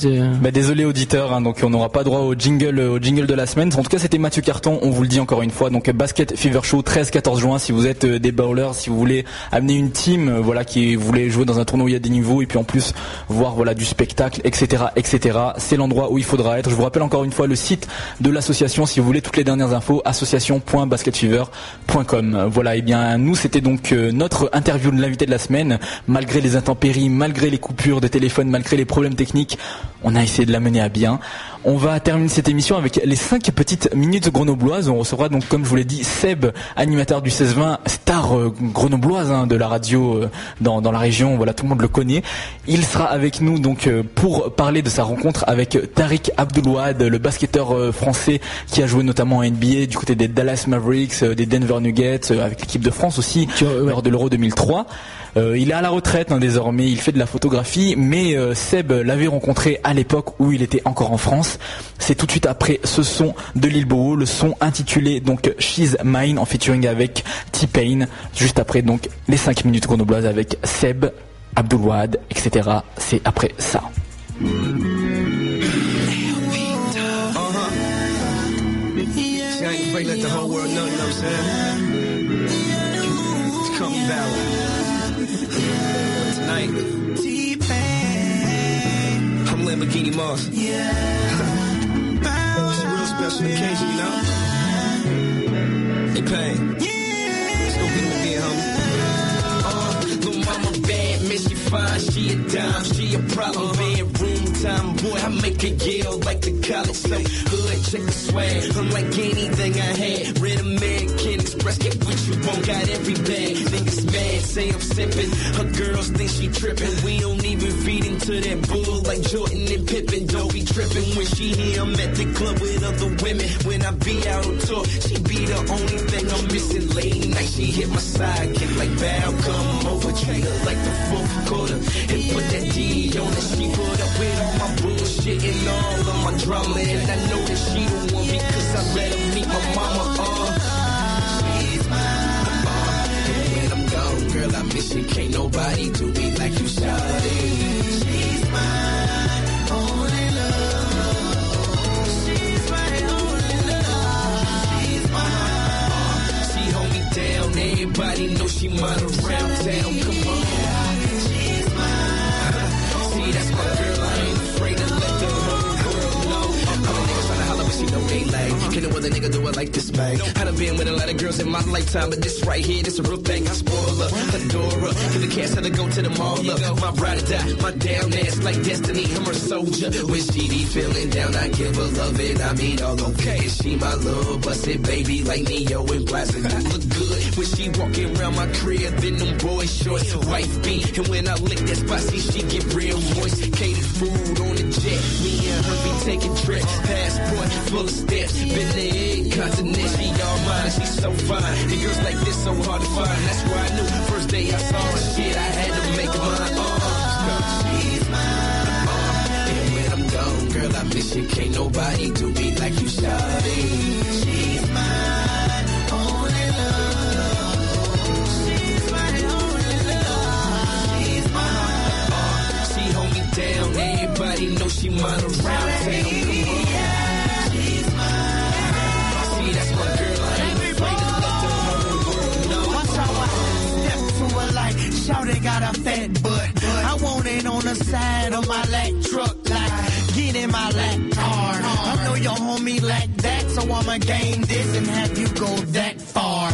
Bah désolé auditeur, hein, donc on n'aura pas droit au jingle, au jingle de la semaine. En tout cas, c'était Mathieu Carton. On vous le dit encore une fois. Donc Basket Fever Show 13-14 juin. Si vous êtes des bowlers, si vous voulez amener une team, voilà, qui voulait jouer dans un tournoi où il y a des niveaux et puis en plus voir voilà du spectacle, etc., etc. C'est l'endroit où il faudra être. Je vous rappelle encore une fois le site de l'association si vous voulez toutes les dernières infos. Association sensation.basketfever.com. Voilà, et bien nous c'était donc euh, notre interview de l'invité de la semaine. Malgré les intempéries, malgré les coupures de téléphone, malgré les problèmes techniques, on a essayé de la mener à bien. On va terminer cette émission avec les 5 petites minutes grenobloises. On recevra donc, comme je vous l'ai dit, Seb, animateur du 16-20, star euh, grenobloise hein, de la radio euh, dans, dans la région. Voilà, tout le monde le connaît. Il sera avec nous donc euh, pour parler de sa rencontre avec Tariq Abdelouad, le basketteur français qui a joué notamment en NBA du côté des Dallas Mavericks, euh, des Denver Nuggets, euh, avec l'équipe de France aussi lors de l'Euro 2003. Euh, il est à la retraite hein, désormais, il fait de la photographie, mais euh, Seb l'avait rencontré à l'époque où il était encore en France. C'est tout de suite après ce son de Lil le son intitulé donc She's Mine en featuring avec T-Pain. Juste après donc les 5 minutes grenobloises avec Seb, Abdulwad, etc. C'est après ça. Saying? It's Call me Valor. Tonight, I'm Lamborghini Moss. Yeah. it's a real special occasion, you know? Hey, Pain. Let's go get him again, homie. Uh, little mama bad, man, she fine, she a dime, she a problem. Bedroom time, boy, I make her yell like the college. So hood, check the swag, unlike anything I had. Red American Express, get what you want, got every bag. Niggas mad, say I'm sipping. Her girls think she tripping. We don't even feed into that bull like Jordan and Pippen. Don't be tripping when she here. I'm at the club with other women. When I be out on tour, she be the only thing I'm missing. Late night, she hit my sidekick like bow, come over, treat her like the fourth quarter. And put that D on her. She put up with all my bullshit and all of my drama. And I know that she the one because I let her meet my mama. Uh. Miss you. Can't nobody do me like you, shawty. She's mine. Only love. She's my only love. She's mine. She hold me down. Everybody know she mine around town. Come on. She's mine. See, that's my girl. I ain't afraid to let the whole world know. Other niggas tryna holler, but she know they lame. Can no other nigga do it like this, man? I done been with a lot of girls in my lifetime, but this right here, this a real thing. I spoil her, adore her. Give the cash, tell her go to the mall. Up. My ride or die, my down ass like destiny. I'm her soldier. When she be feeling down, I give her love and I mean all okay. She my little busted baby like Neo and Plastic. Look good when she walking around my crib, then them boys shorts, wife beat. And when I lick that spicy, she get real moist. Catered food on the jet. Me and her be taking trips. Passport full of steps. Been there in continent. All mine. She so fine. And girls like this so hard to find. That's why I knew first day I saw her shit. I had to make her mine. She's mine. And when I'm gone, girl, I miss you. Can't nobody do me like you, shawty. She's mine. Only love. She's my only love. She's mine. Uh, she hold me down. Everybody know she mine around town. The side of my lap truck. Like, get in my lap hard. I know your homie like that, so I'ma game this and have you go that far.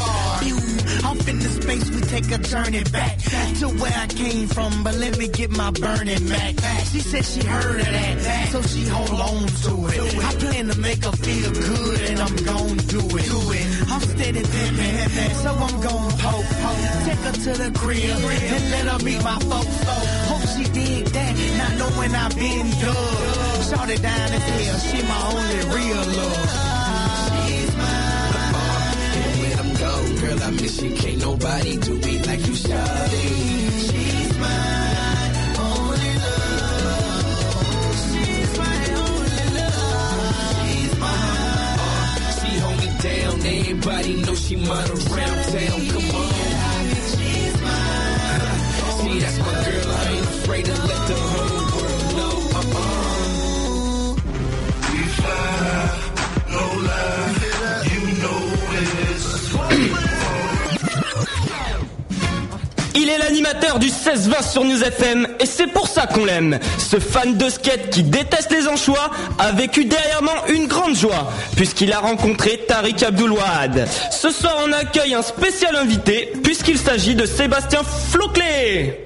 Off in the space, we take a journey back to where I came from. But let me get my burning back. She said she heard of that, so she hold on to it. I plan to make her feel good, and I'm gon' do it. Do it. I'm steady pimping, so I'm gon' poke. Take her to the crib and let her meet my folks. Hope she dig that, not knowing I've been dug. Shot it down as hell, she my only real love. She's mine. And when I'm gone, girl, I miss you. Can't nobody do me like you, shawty. Du 16-20 sur News FM et c'est pour ça qu'on l'aime. Ce fan de skate qui déteste les anchois a vécu dernièrement une grande joie puisqu'il a rencontré Tariq Abdoulouad. Ce soir on accueille un spécial invité puisqu'il s'agit de Sébastien Floclé.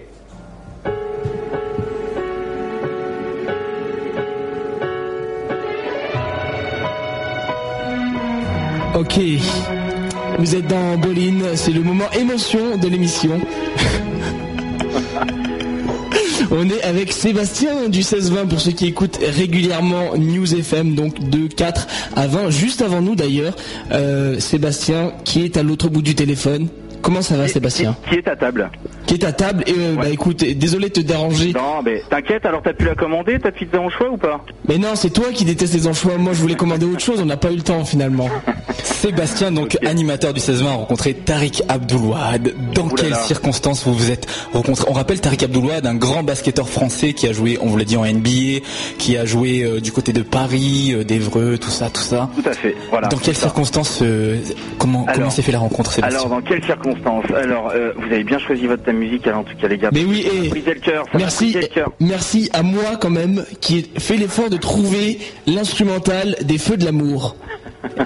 Ok, vous êtes dans Boline, c'est le moment émotion de l'émission. On est avec Sébastien du 16-20 pour ceux qui écoutent régulièrement News FM, donc de 4 à 20, juste avant nous d'ailleurs. Euh, Sébastien qui est à l'autre bout du téléphone. Comment ça va Sébastien? Qui est à table Qui est à table et euh, bah écoute, désolé de te déranger. Non, mais t'inquiète, alors t'as pu la commander, ta pizza en choix ou pas? Mais non, c'est toi qui détestes les anchois. Moi, je voulais commander autre chose. On n'a pas eu le temps finalement. Sébastien, donc animateur du 16-20, a rencontré Tariq Abdoulouad. Dans quelles circonstances vous vous êtes rencontrés On rappelle Tariq Abdoulouad, un grand basketteur français qui a joué, on vous l'a dit, en NBA, qui a joué euh, du côté de Paris, euh, d'Evreux, tout ça, tout ça. Tout à fait, voilà. Dans quelles circonstances, euh, comment, comment Alors- s'est fait la rencontre, Sébastien? Alors, dans quelles circonstances? Alors, euh, vous avez bien choisi votre thème musicale en tout cas, les gars. Mais oui, et brisé le cœur, ça merci, le cœur. merci à moi quand même qui ai fait l'effort de trouver l'instrumental des Feux de l'amour.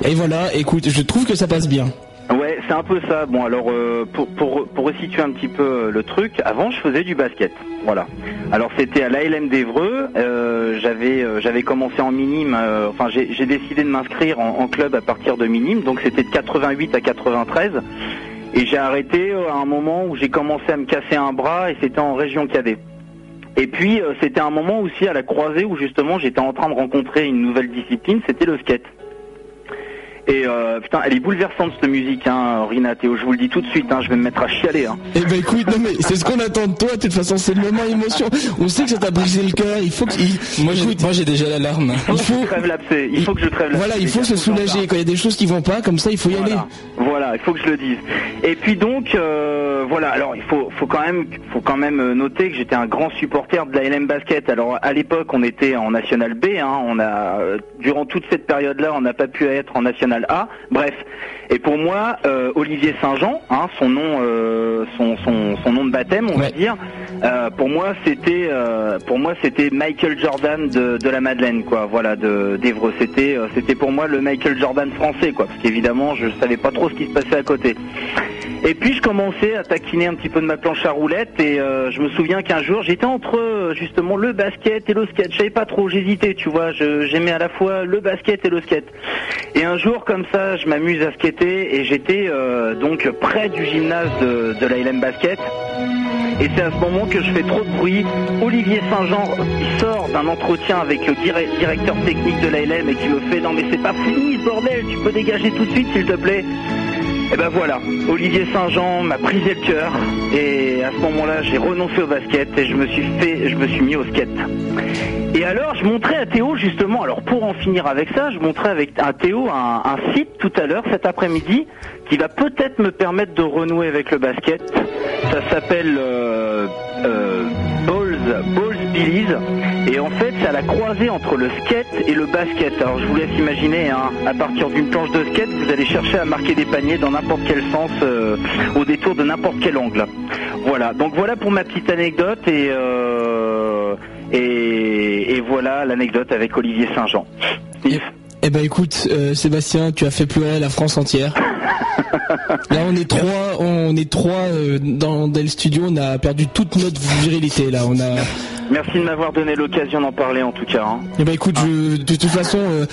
Et voilà, écoute, je trouve que ça passe bien. Ouais, c'est un peu ça. Bon, alors euh, pour, pour, pour resituer un petit peu euh, le truc, avant je faisais du basket. Voilà. Alors c'était à l'ALM d'Evreux. Euh, j'avais euh, j'avais commencé en minime. euh, enfin, j'ai j'ai décidé de m'inscrire en, en club à partir de minime. Donc c'était de 88 à 93. Et j'ai arrêté euh, à un moment où j'ai commencé à me casser un bras et c'était en région cadet. Et puis euh, c'était un moment aussi à la croisée où justement j'étais en train de rencontrer une nouvelle discipline, c'était le skate. Et euh, putain, elle est bouleversante cette musique, hein, Rina Théo. Je vous le dis tout de suite, hein, je vais me mettre à chialer. Hein. Eh ben écoute, non mais c'est ce qu'on attend de toi. De toute façon, c'est le moment émotion. On sait que ça t'a brisé le cœur. Il faut que, il- Moi, écoute, moi, j'ai déjà l'alarme. Il faut que je crève l'abcès. Il faut que je crève l'abcès. voilà, il faut se soulager. Quand il y a des choses qui vont pas, comme ça, il faut y aller. Voilà. Il faut que je le dise. Et puis donc, euh, voilà. Alors, il faut, faut quand même, faut quand même euh, noter que j'étais un grand supporter de la LM Basket. Alors, à l'époque, on était en National B. Hein, on a, euh, durant toute cette période-là, on n'a pas pu être en National A. Bref. Et pour moi, euh, Olivier Saint-Jean, hein, son nom, euh, son, son, son nom de baptême, on va dire. euh, pour moi, c'était, pour moi, c'était Michael Jordan de, de la Madeleine, quoi. Voilà, de d'Evreux. C'était, c'était pour moi le Michael Jordan français, quoi. Parce qu'évidemment, je savais pas trop ce qui se passait à côté. Et puis je commençais à taquiner un petit peu de ma planche à roulettes et euh, je me souviens qu'un jour j'étais entre euh, justement le basket et le skate. Je savais pas trop, j'hésitais, tu vois. J'aimais à la fois le basket et le skate. Et un jour comme ça, je m'amuse à skater et j'étais euh, donc près du gymnase de, de Basket. Et c'est à ce moment que je fais trop de bruit. Olivier Saint-Jean sort d'un entretien avec le dire- directeur technique de l'ALM et qui me fait non mais c'est pas fini bordel, tu peux dégager tout de suite s'il te plaît. Et ben voilà, Olivier Saint-Jean m'a brisé le cœur et à ce moment-là j'ai renoncé au basket et je me suis fait, je me suis mis au skate. Et alors je montrais à Théo justement, alors pour en finir avec ça, je montrais avec à Théo un, un site tout à l'heure cet après-midi qui va peut-être me permettre de renouer avec le basket. Ça s'appelle euh, euh, Balls, Balls Billies et en fait c'est à la croisée entre le skate et le basket. Alors je vous laisse imaginer, hein, à partir d'une planche de skate, vous allez chercher à marquer des paniers dans n'importe quel sens, euh, au détour de n'importe quel angle. Voilà, donc voilà pour ma petite anecdote et euh, et, et voilà l'anecdote avec Olivier Saint-Jean. Eh, eh ben écoute, euh, Sébastien, tu as fait pleurer la France entière. Là, on est trois, on est trois dans, dans le studio. On a perdu toute notre virilité. Là, on a. Merci de m'avoir donné l'occasion d'en parler en tout cas. hein. Eh ben écoute, je- de toute façon, euh,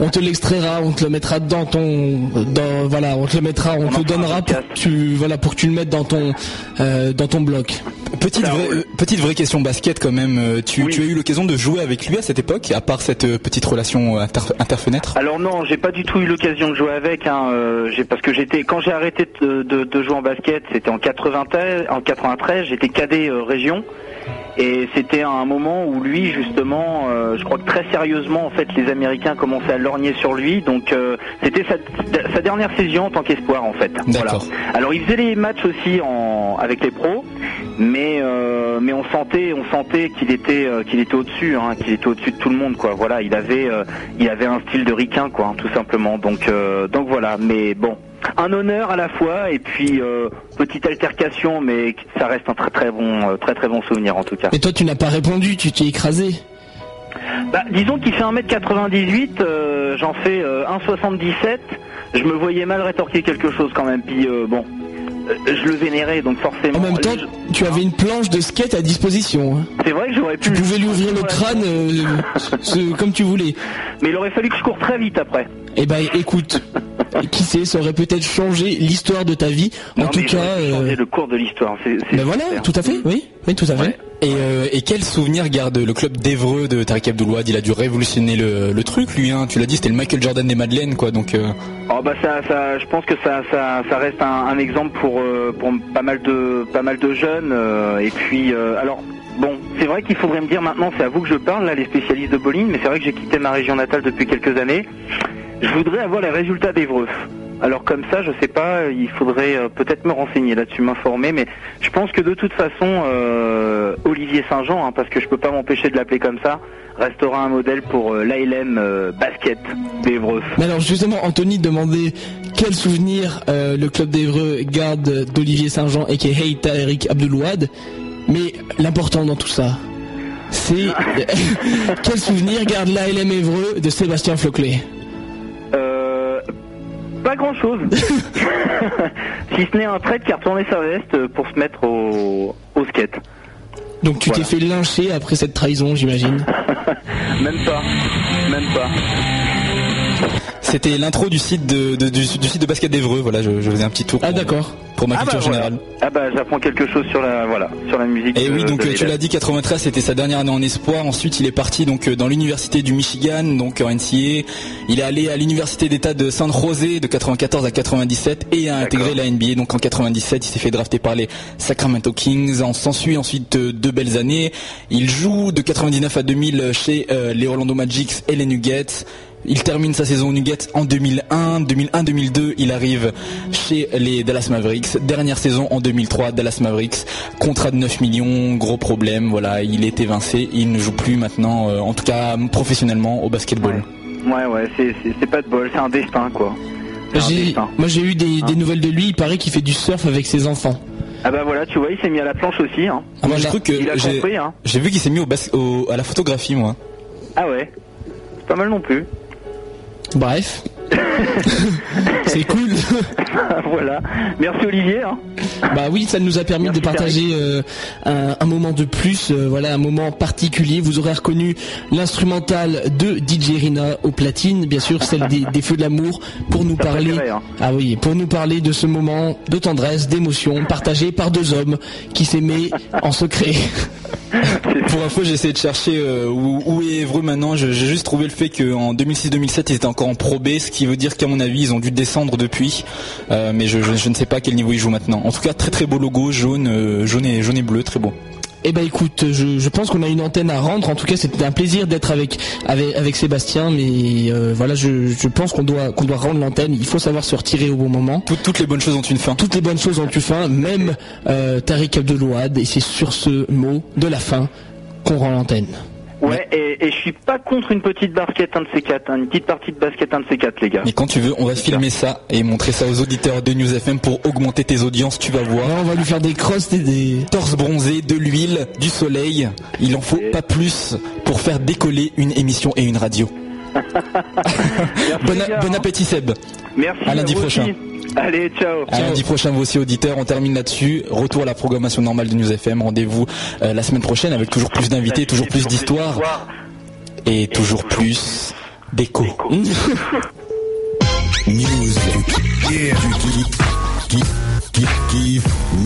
on te l'extraira, on te le mettra dans ton, dans, voilà, on te le mettra, on, te le donnera pour que tu, voilà, pour que tu le mettes dans ton, euh, dans ton bloc. Petite vraie, euh, petite vraie question basket quand même. Tu, tu as eu l'occasion de jouer avec lui à cette époque, à part cette petite relation inter- interfenêtre? Alors non, j'ai pas du tout eu l'occasion de jouer avec, hein, euh, j'ai- parce que j'étais quand j'ai arrêté de, de- de jouer en basket, c'était en 93, en 93, j'étais cadet euh, région. Et c'était un moment où lui, justement, euh, je crois que très sérieusement, en fait, les Américains commençaient à lorgner sur lui. Donc, euh, c'était sa, sa dernière saison en tant qu'espoir, en fait. Voilà. Alors, il faisait les matchs aussi en, avec les pros, mais euh, mais on sentait, on sentait qu'il était qu'il était au-dessus, hein, qu'il était au-dessus de tout le monde, quoi. Voilà, il avait il avait un style de ricain, quoi, hein, tout simplement. Donc euh, donc voilà. Mais bon. Un honneur à la fois et puis euh, petite altercation, mais ça reste un très très bon, euh, très très bon souvenir en tout cas. Mais toi, tu n'as pas répondu, tu t'es écrasé. Bah, disons qu'il fait 1m98, euh, j'en fais euh, 1,77. Je me voyais mal rétorquer quelque chose quand même. Puis bon, je le vénérais donc forcément. En même temps, tu avais une planche de skate à disposition. hein. C'est vrai que j'aurais pu. Tu pouvais lui ouvrir le crâne euh, ce- comme tu voulais. Mais il aurait fallu que je cours très vite après. Eh ben, écoute, qui sait, ça aurait peut-être changé l'histoire de ta vie. En tout cas, euh, changer le cours de l'histoire. ben voilà, super. tout à fait, oui, oui, tout à fait. Et, euh, et quel souvenir garde le club d'Evreux de Tariq Abdelouad Il a dû révolutionner le, le truc, lui. Hein. Tu l'as dit, c'était le Michael Jordan des Madeleines, quoi. Donc, euh, Oh bah ça, ça, je pense que ça, ça, ça reste un, un exemple pour, euh, pour pas mal de, pas mal de jeunes. euh, et puis, euh, alors, bon, c'est vrai qu'il faudrait me dire maintenant, c'est à vous que je parle, là, les spécialistes de bowling, mais c'est vrai que j'ai quitté ma région natale depuis quelques années. Je voudrais avoir les résultats d'Evreux. Alors comme ça, je sais pas, il faudrait euh, peut-être me renseigner là-dessus, m'informer, mais je pense que de toute façon, euh, Olivier Saint-Jean, hein, parce que je peux pas m'empêcher de l'appeler comme ça, restera un modèle pour euh, l'ALM euh, basket d'Evreux. Mais alors justement, Anthony demandait quel souvenir euh, le club d'Evreux garde d'Olivier Saint-Jean et qui est Eric Abdelouad. Mais l'important dans tout ça, c'est quel souvenir garde l'ALM Évreux de Sébastien Floclet? Euh, pas grand chose. si ce n'est un trait qui a retourné sa veste pour se mettre au, au skate. Donc tu t'es fait lyncher après cette trahison, j'imagine. Même pas. Même pas. C'était l'intro du site de, de- du, du site de basket d'Evreux. Voilà, je, je faisais un petit tour. Ah d'accord. Pour ma Ah bah, culture voilà. générale. Ah bah j'apprends quelque chose sur la voilà sur la musique. Et de- oui, donc de euh, tu l'as dit, 93 c'était sa dernière année en espoir. Ensuite, il est parti donc euh, dans l'université du Michigan, donc en NCA. Il est allé à l'université d'État de San José de 94 à 97 et a intégré la NBA. Donc en 97, il s'est fait drafter par les Sacramento Kings. En s'ensuit ensuite euh, deux belles années. Il joue de 99 à 2000 chez euh, les Orlando Magic et les Nuggets. Il termine sa saison Nuggets en 2001, 2001-2002, il arrive chez les Dallas Mavericks. Dernière saison en 2003, Dallas Mavericks, contrat de 9 millions, gros problème, voilà, il est évincé, il ne joue plus maintenant, euh, en tout cas professionnellement au basketball. Ouais ouais c'est c'est- c'est pas de bol, c'est un destin quoi. C'est un J'ai- destin. Moi j'ai eu des, des nouvelles de lui, il paraît qu'il fait du surf avec ses enfants. Ah bah voilà tu vois il s'est mis à la planche aussi hein. Ah, moi j'ai cru que Il a j'ai compris hein. j'ai vu qu'il s'est mis au bas- au- à la photographie moi. Ah ouais. C'est pas mal non plus. Bref. c'est cool. voilà. Merci Olivier. Hein. Bah oui, ça nous a permis de partager euh, un, un moment de plus, euh, voilà, un moment particulier. Vous aurez reconnu l'instrumental de DJ Rina au platine, bien sûr, celle des, des feux de l'amour, pour nous parler. hein. Ah oui, pour nous parler de ce moment de tendresse, d'émotion, partagé par deux hommes qui s'aimaient en secret. Pour info, j'ai essayé de chercher euh, où, est Evreux maintenant. J'ai juste trouvé le fait qu'en 2006-2007, ils étaient encore en Pro B, ce qui veut dire qu'à mon avis, ils ont dû descendre depuis. Euh, mais je, ne sais pas à quel niveau ils jouent maintenant. En tout cas, très très beau logo, jaune, euh, jaune et bleu, très beau. Eh ben écoute, je, je pense qu'on a une antenne à rendre. En tout cas, c'était un plaisir d'être avec, avec avec Sébastien, mais euh, voilà, je, je pense qu'on doit qu'on doit rendre l'antenne. Il faut savoir se retirer au bon moment. Toutes, toutes les bonnes choses ont une fin. Toutes les bonnes choses ont une fin, même euh, Tariq Abdelouad. Et c'est sur ce mot de la fin qu'on rend l'antenne. Ouais, et, et je suis pas contre une petite basket, un de ces quatre, hein, une petite partie de basket, un de ces quatre, les gars. Mais quand tu veux, on va filmer ça et montrer ça aux auditeurs de News FM pour augmenter tes audiences, tu vas voir. on va lui faire des crosses et des... Torse bronzé, de l'huile, du soleil. Il en faut pas plus pour faire décoller une émission et une radio. Bon, a- bon appétit Seb. Merci. À lundi prochain. aussi. Allez, ciao. À lundi prochain, vous aussi auditeurs, on termine là-dessus. Retour à la programmation normale de News FM. Rendez-vous euh, la semaine prochaine avec toujours plus d'invités, toujours plus d'histoires et toujours plus d'écho. News.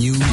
News,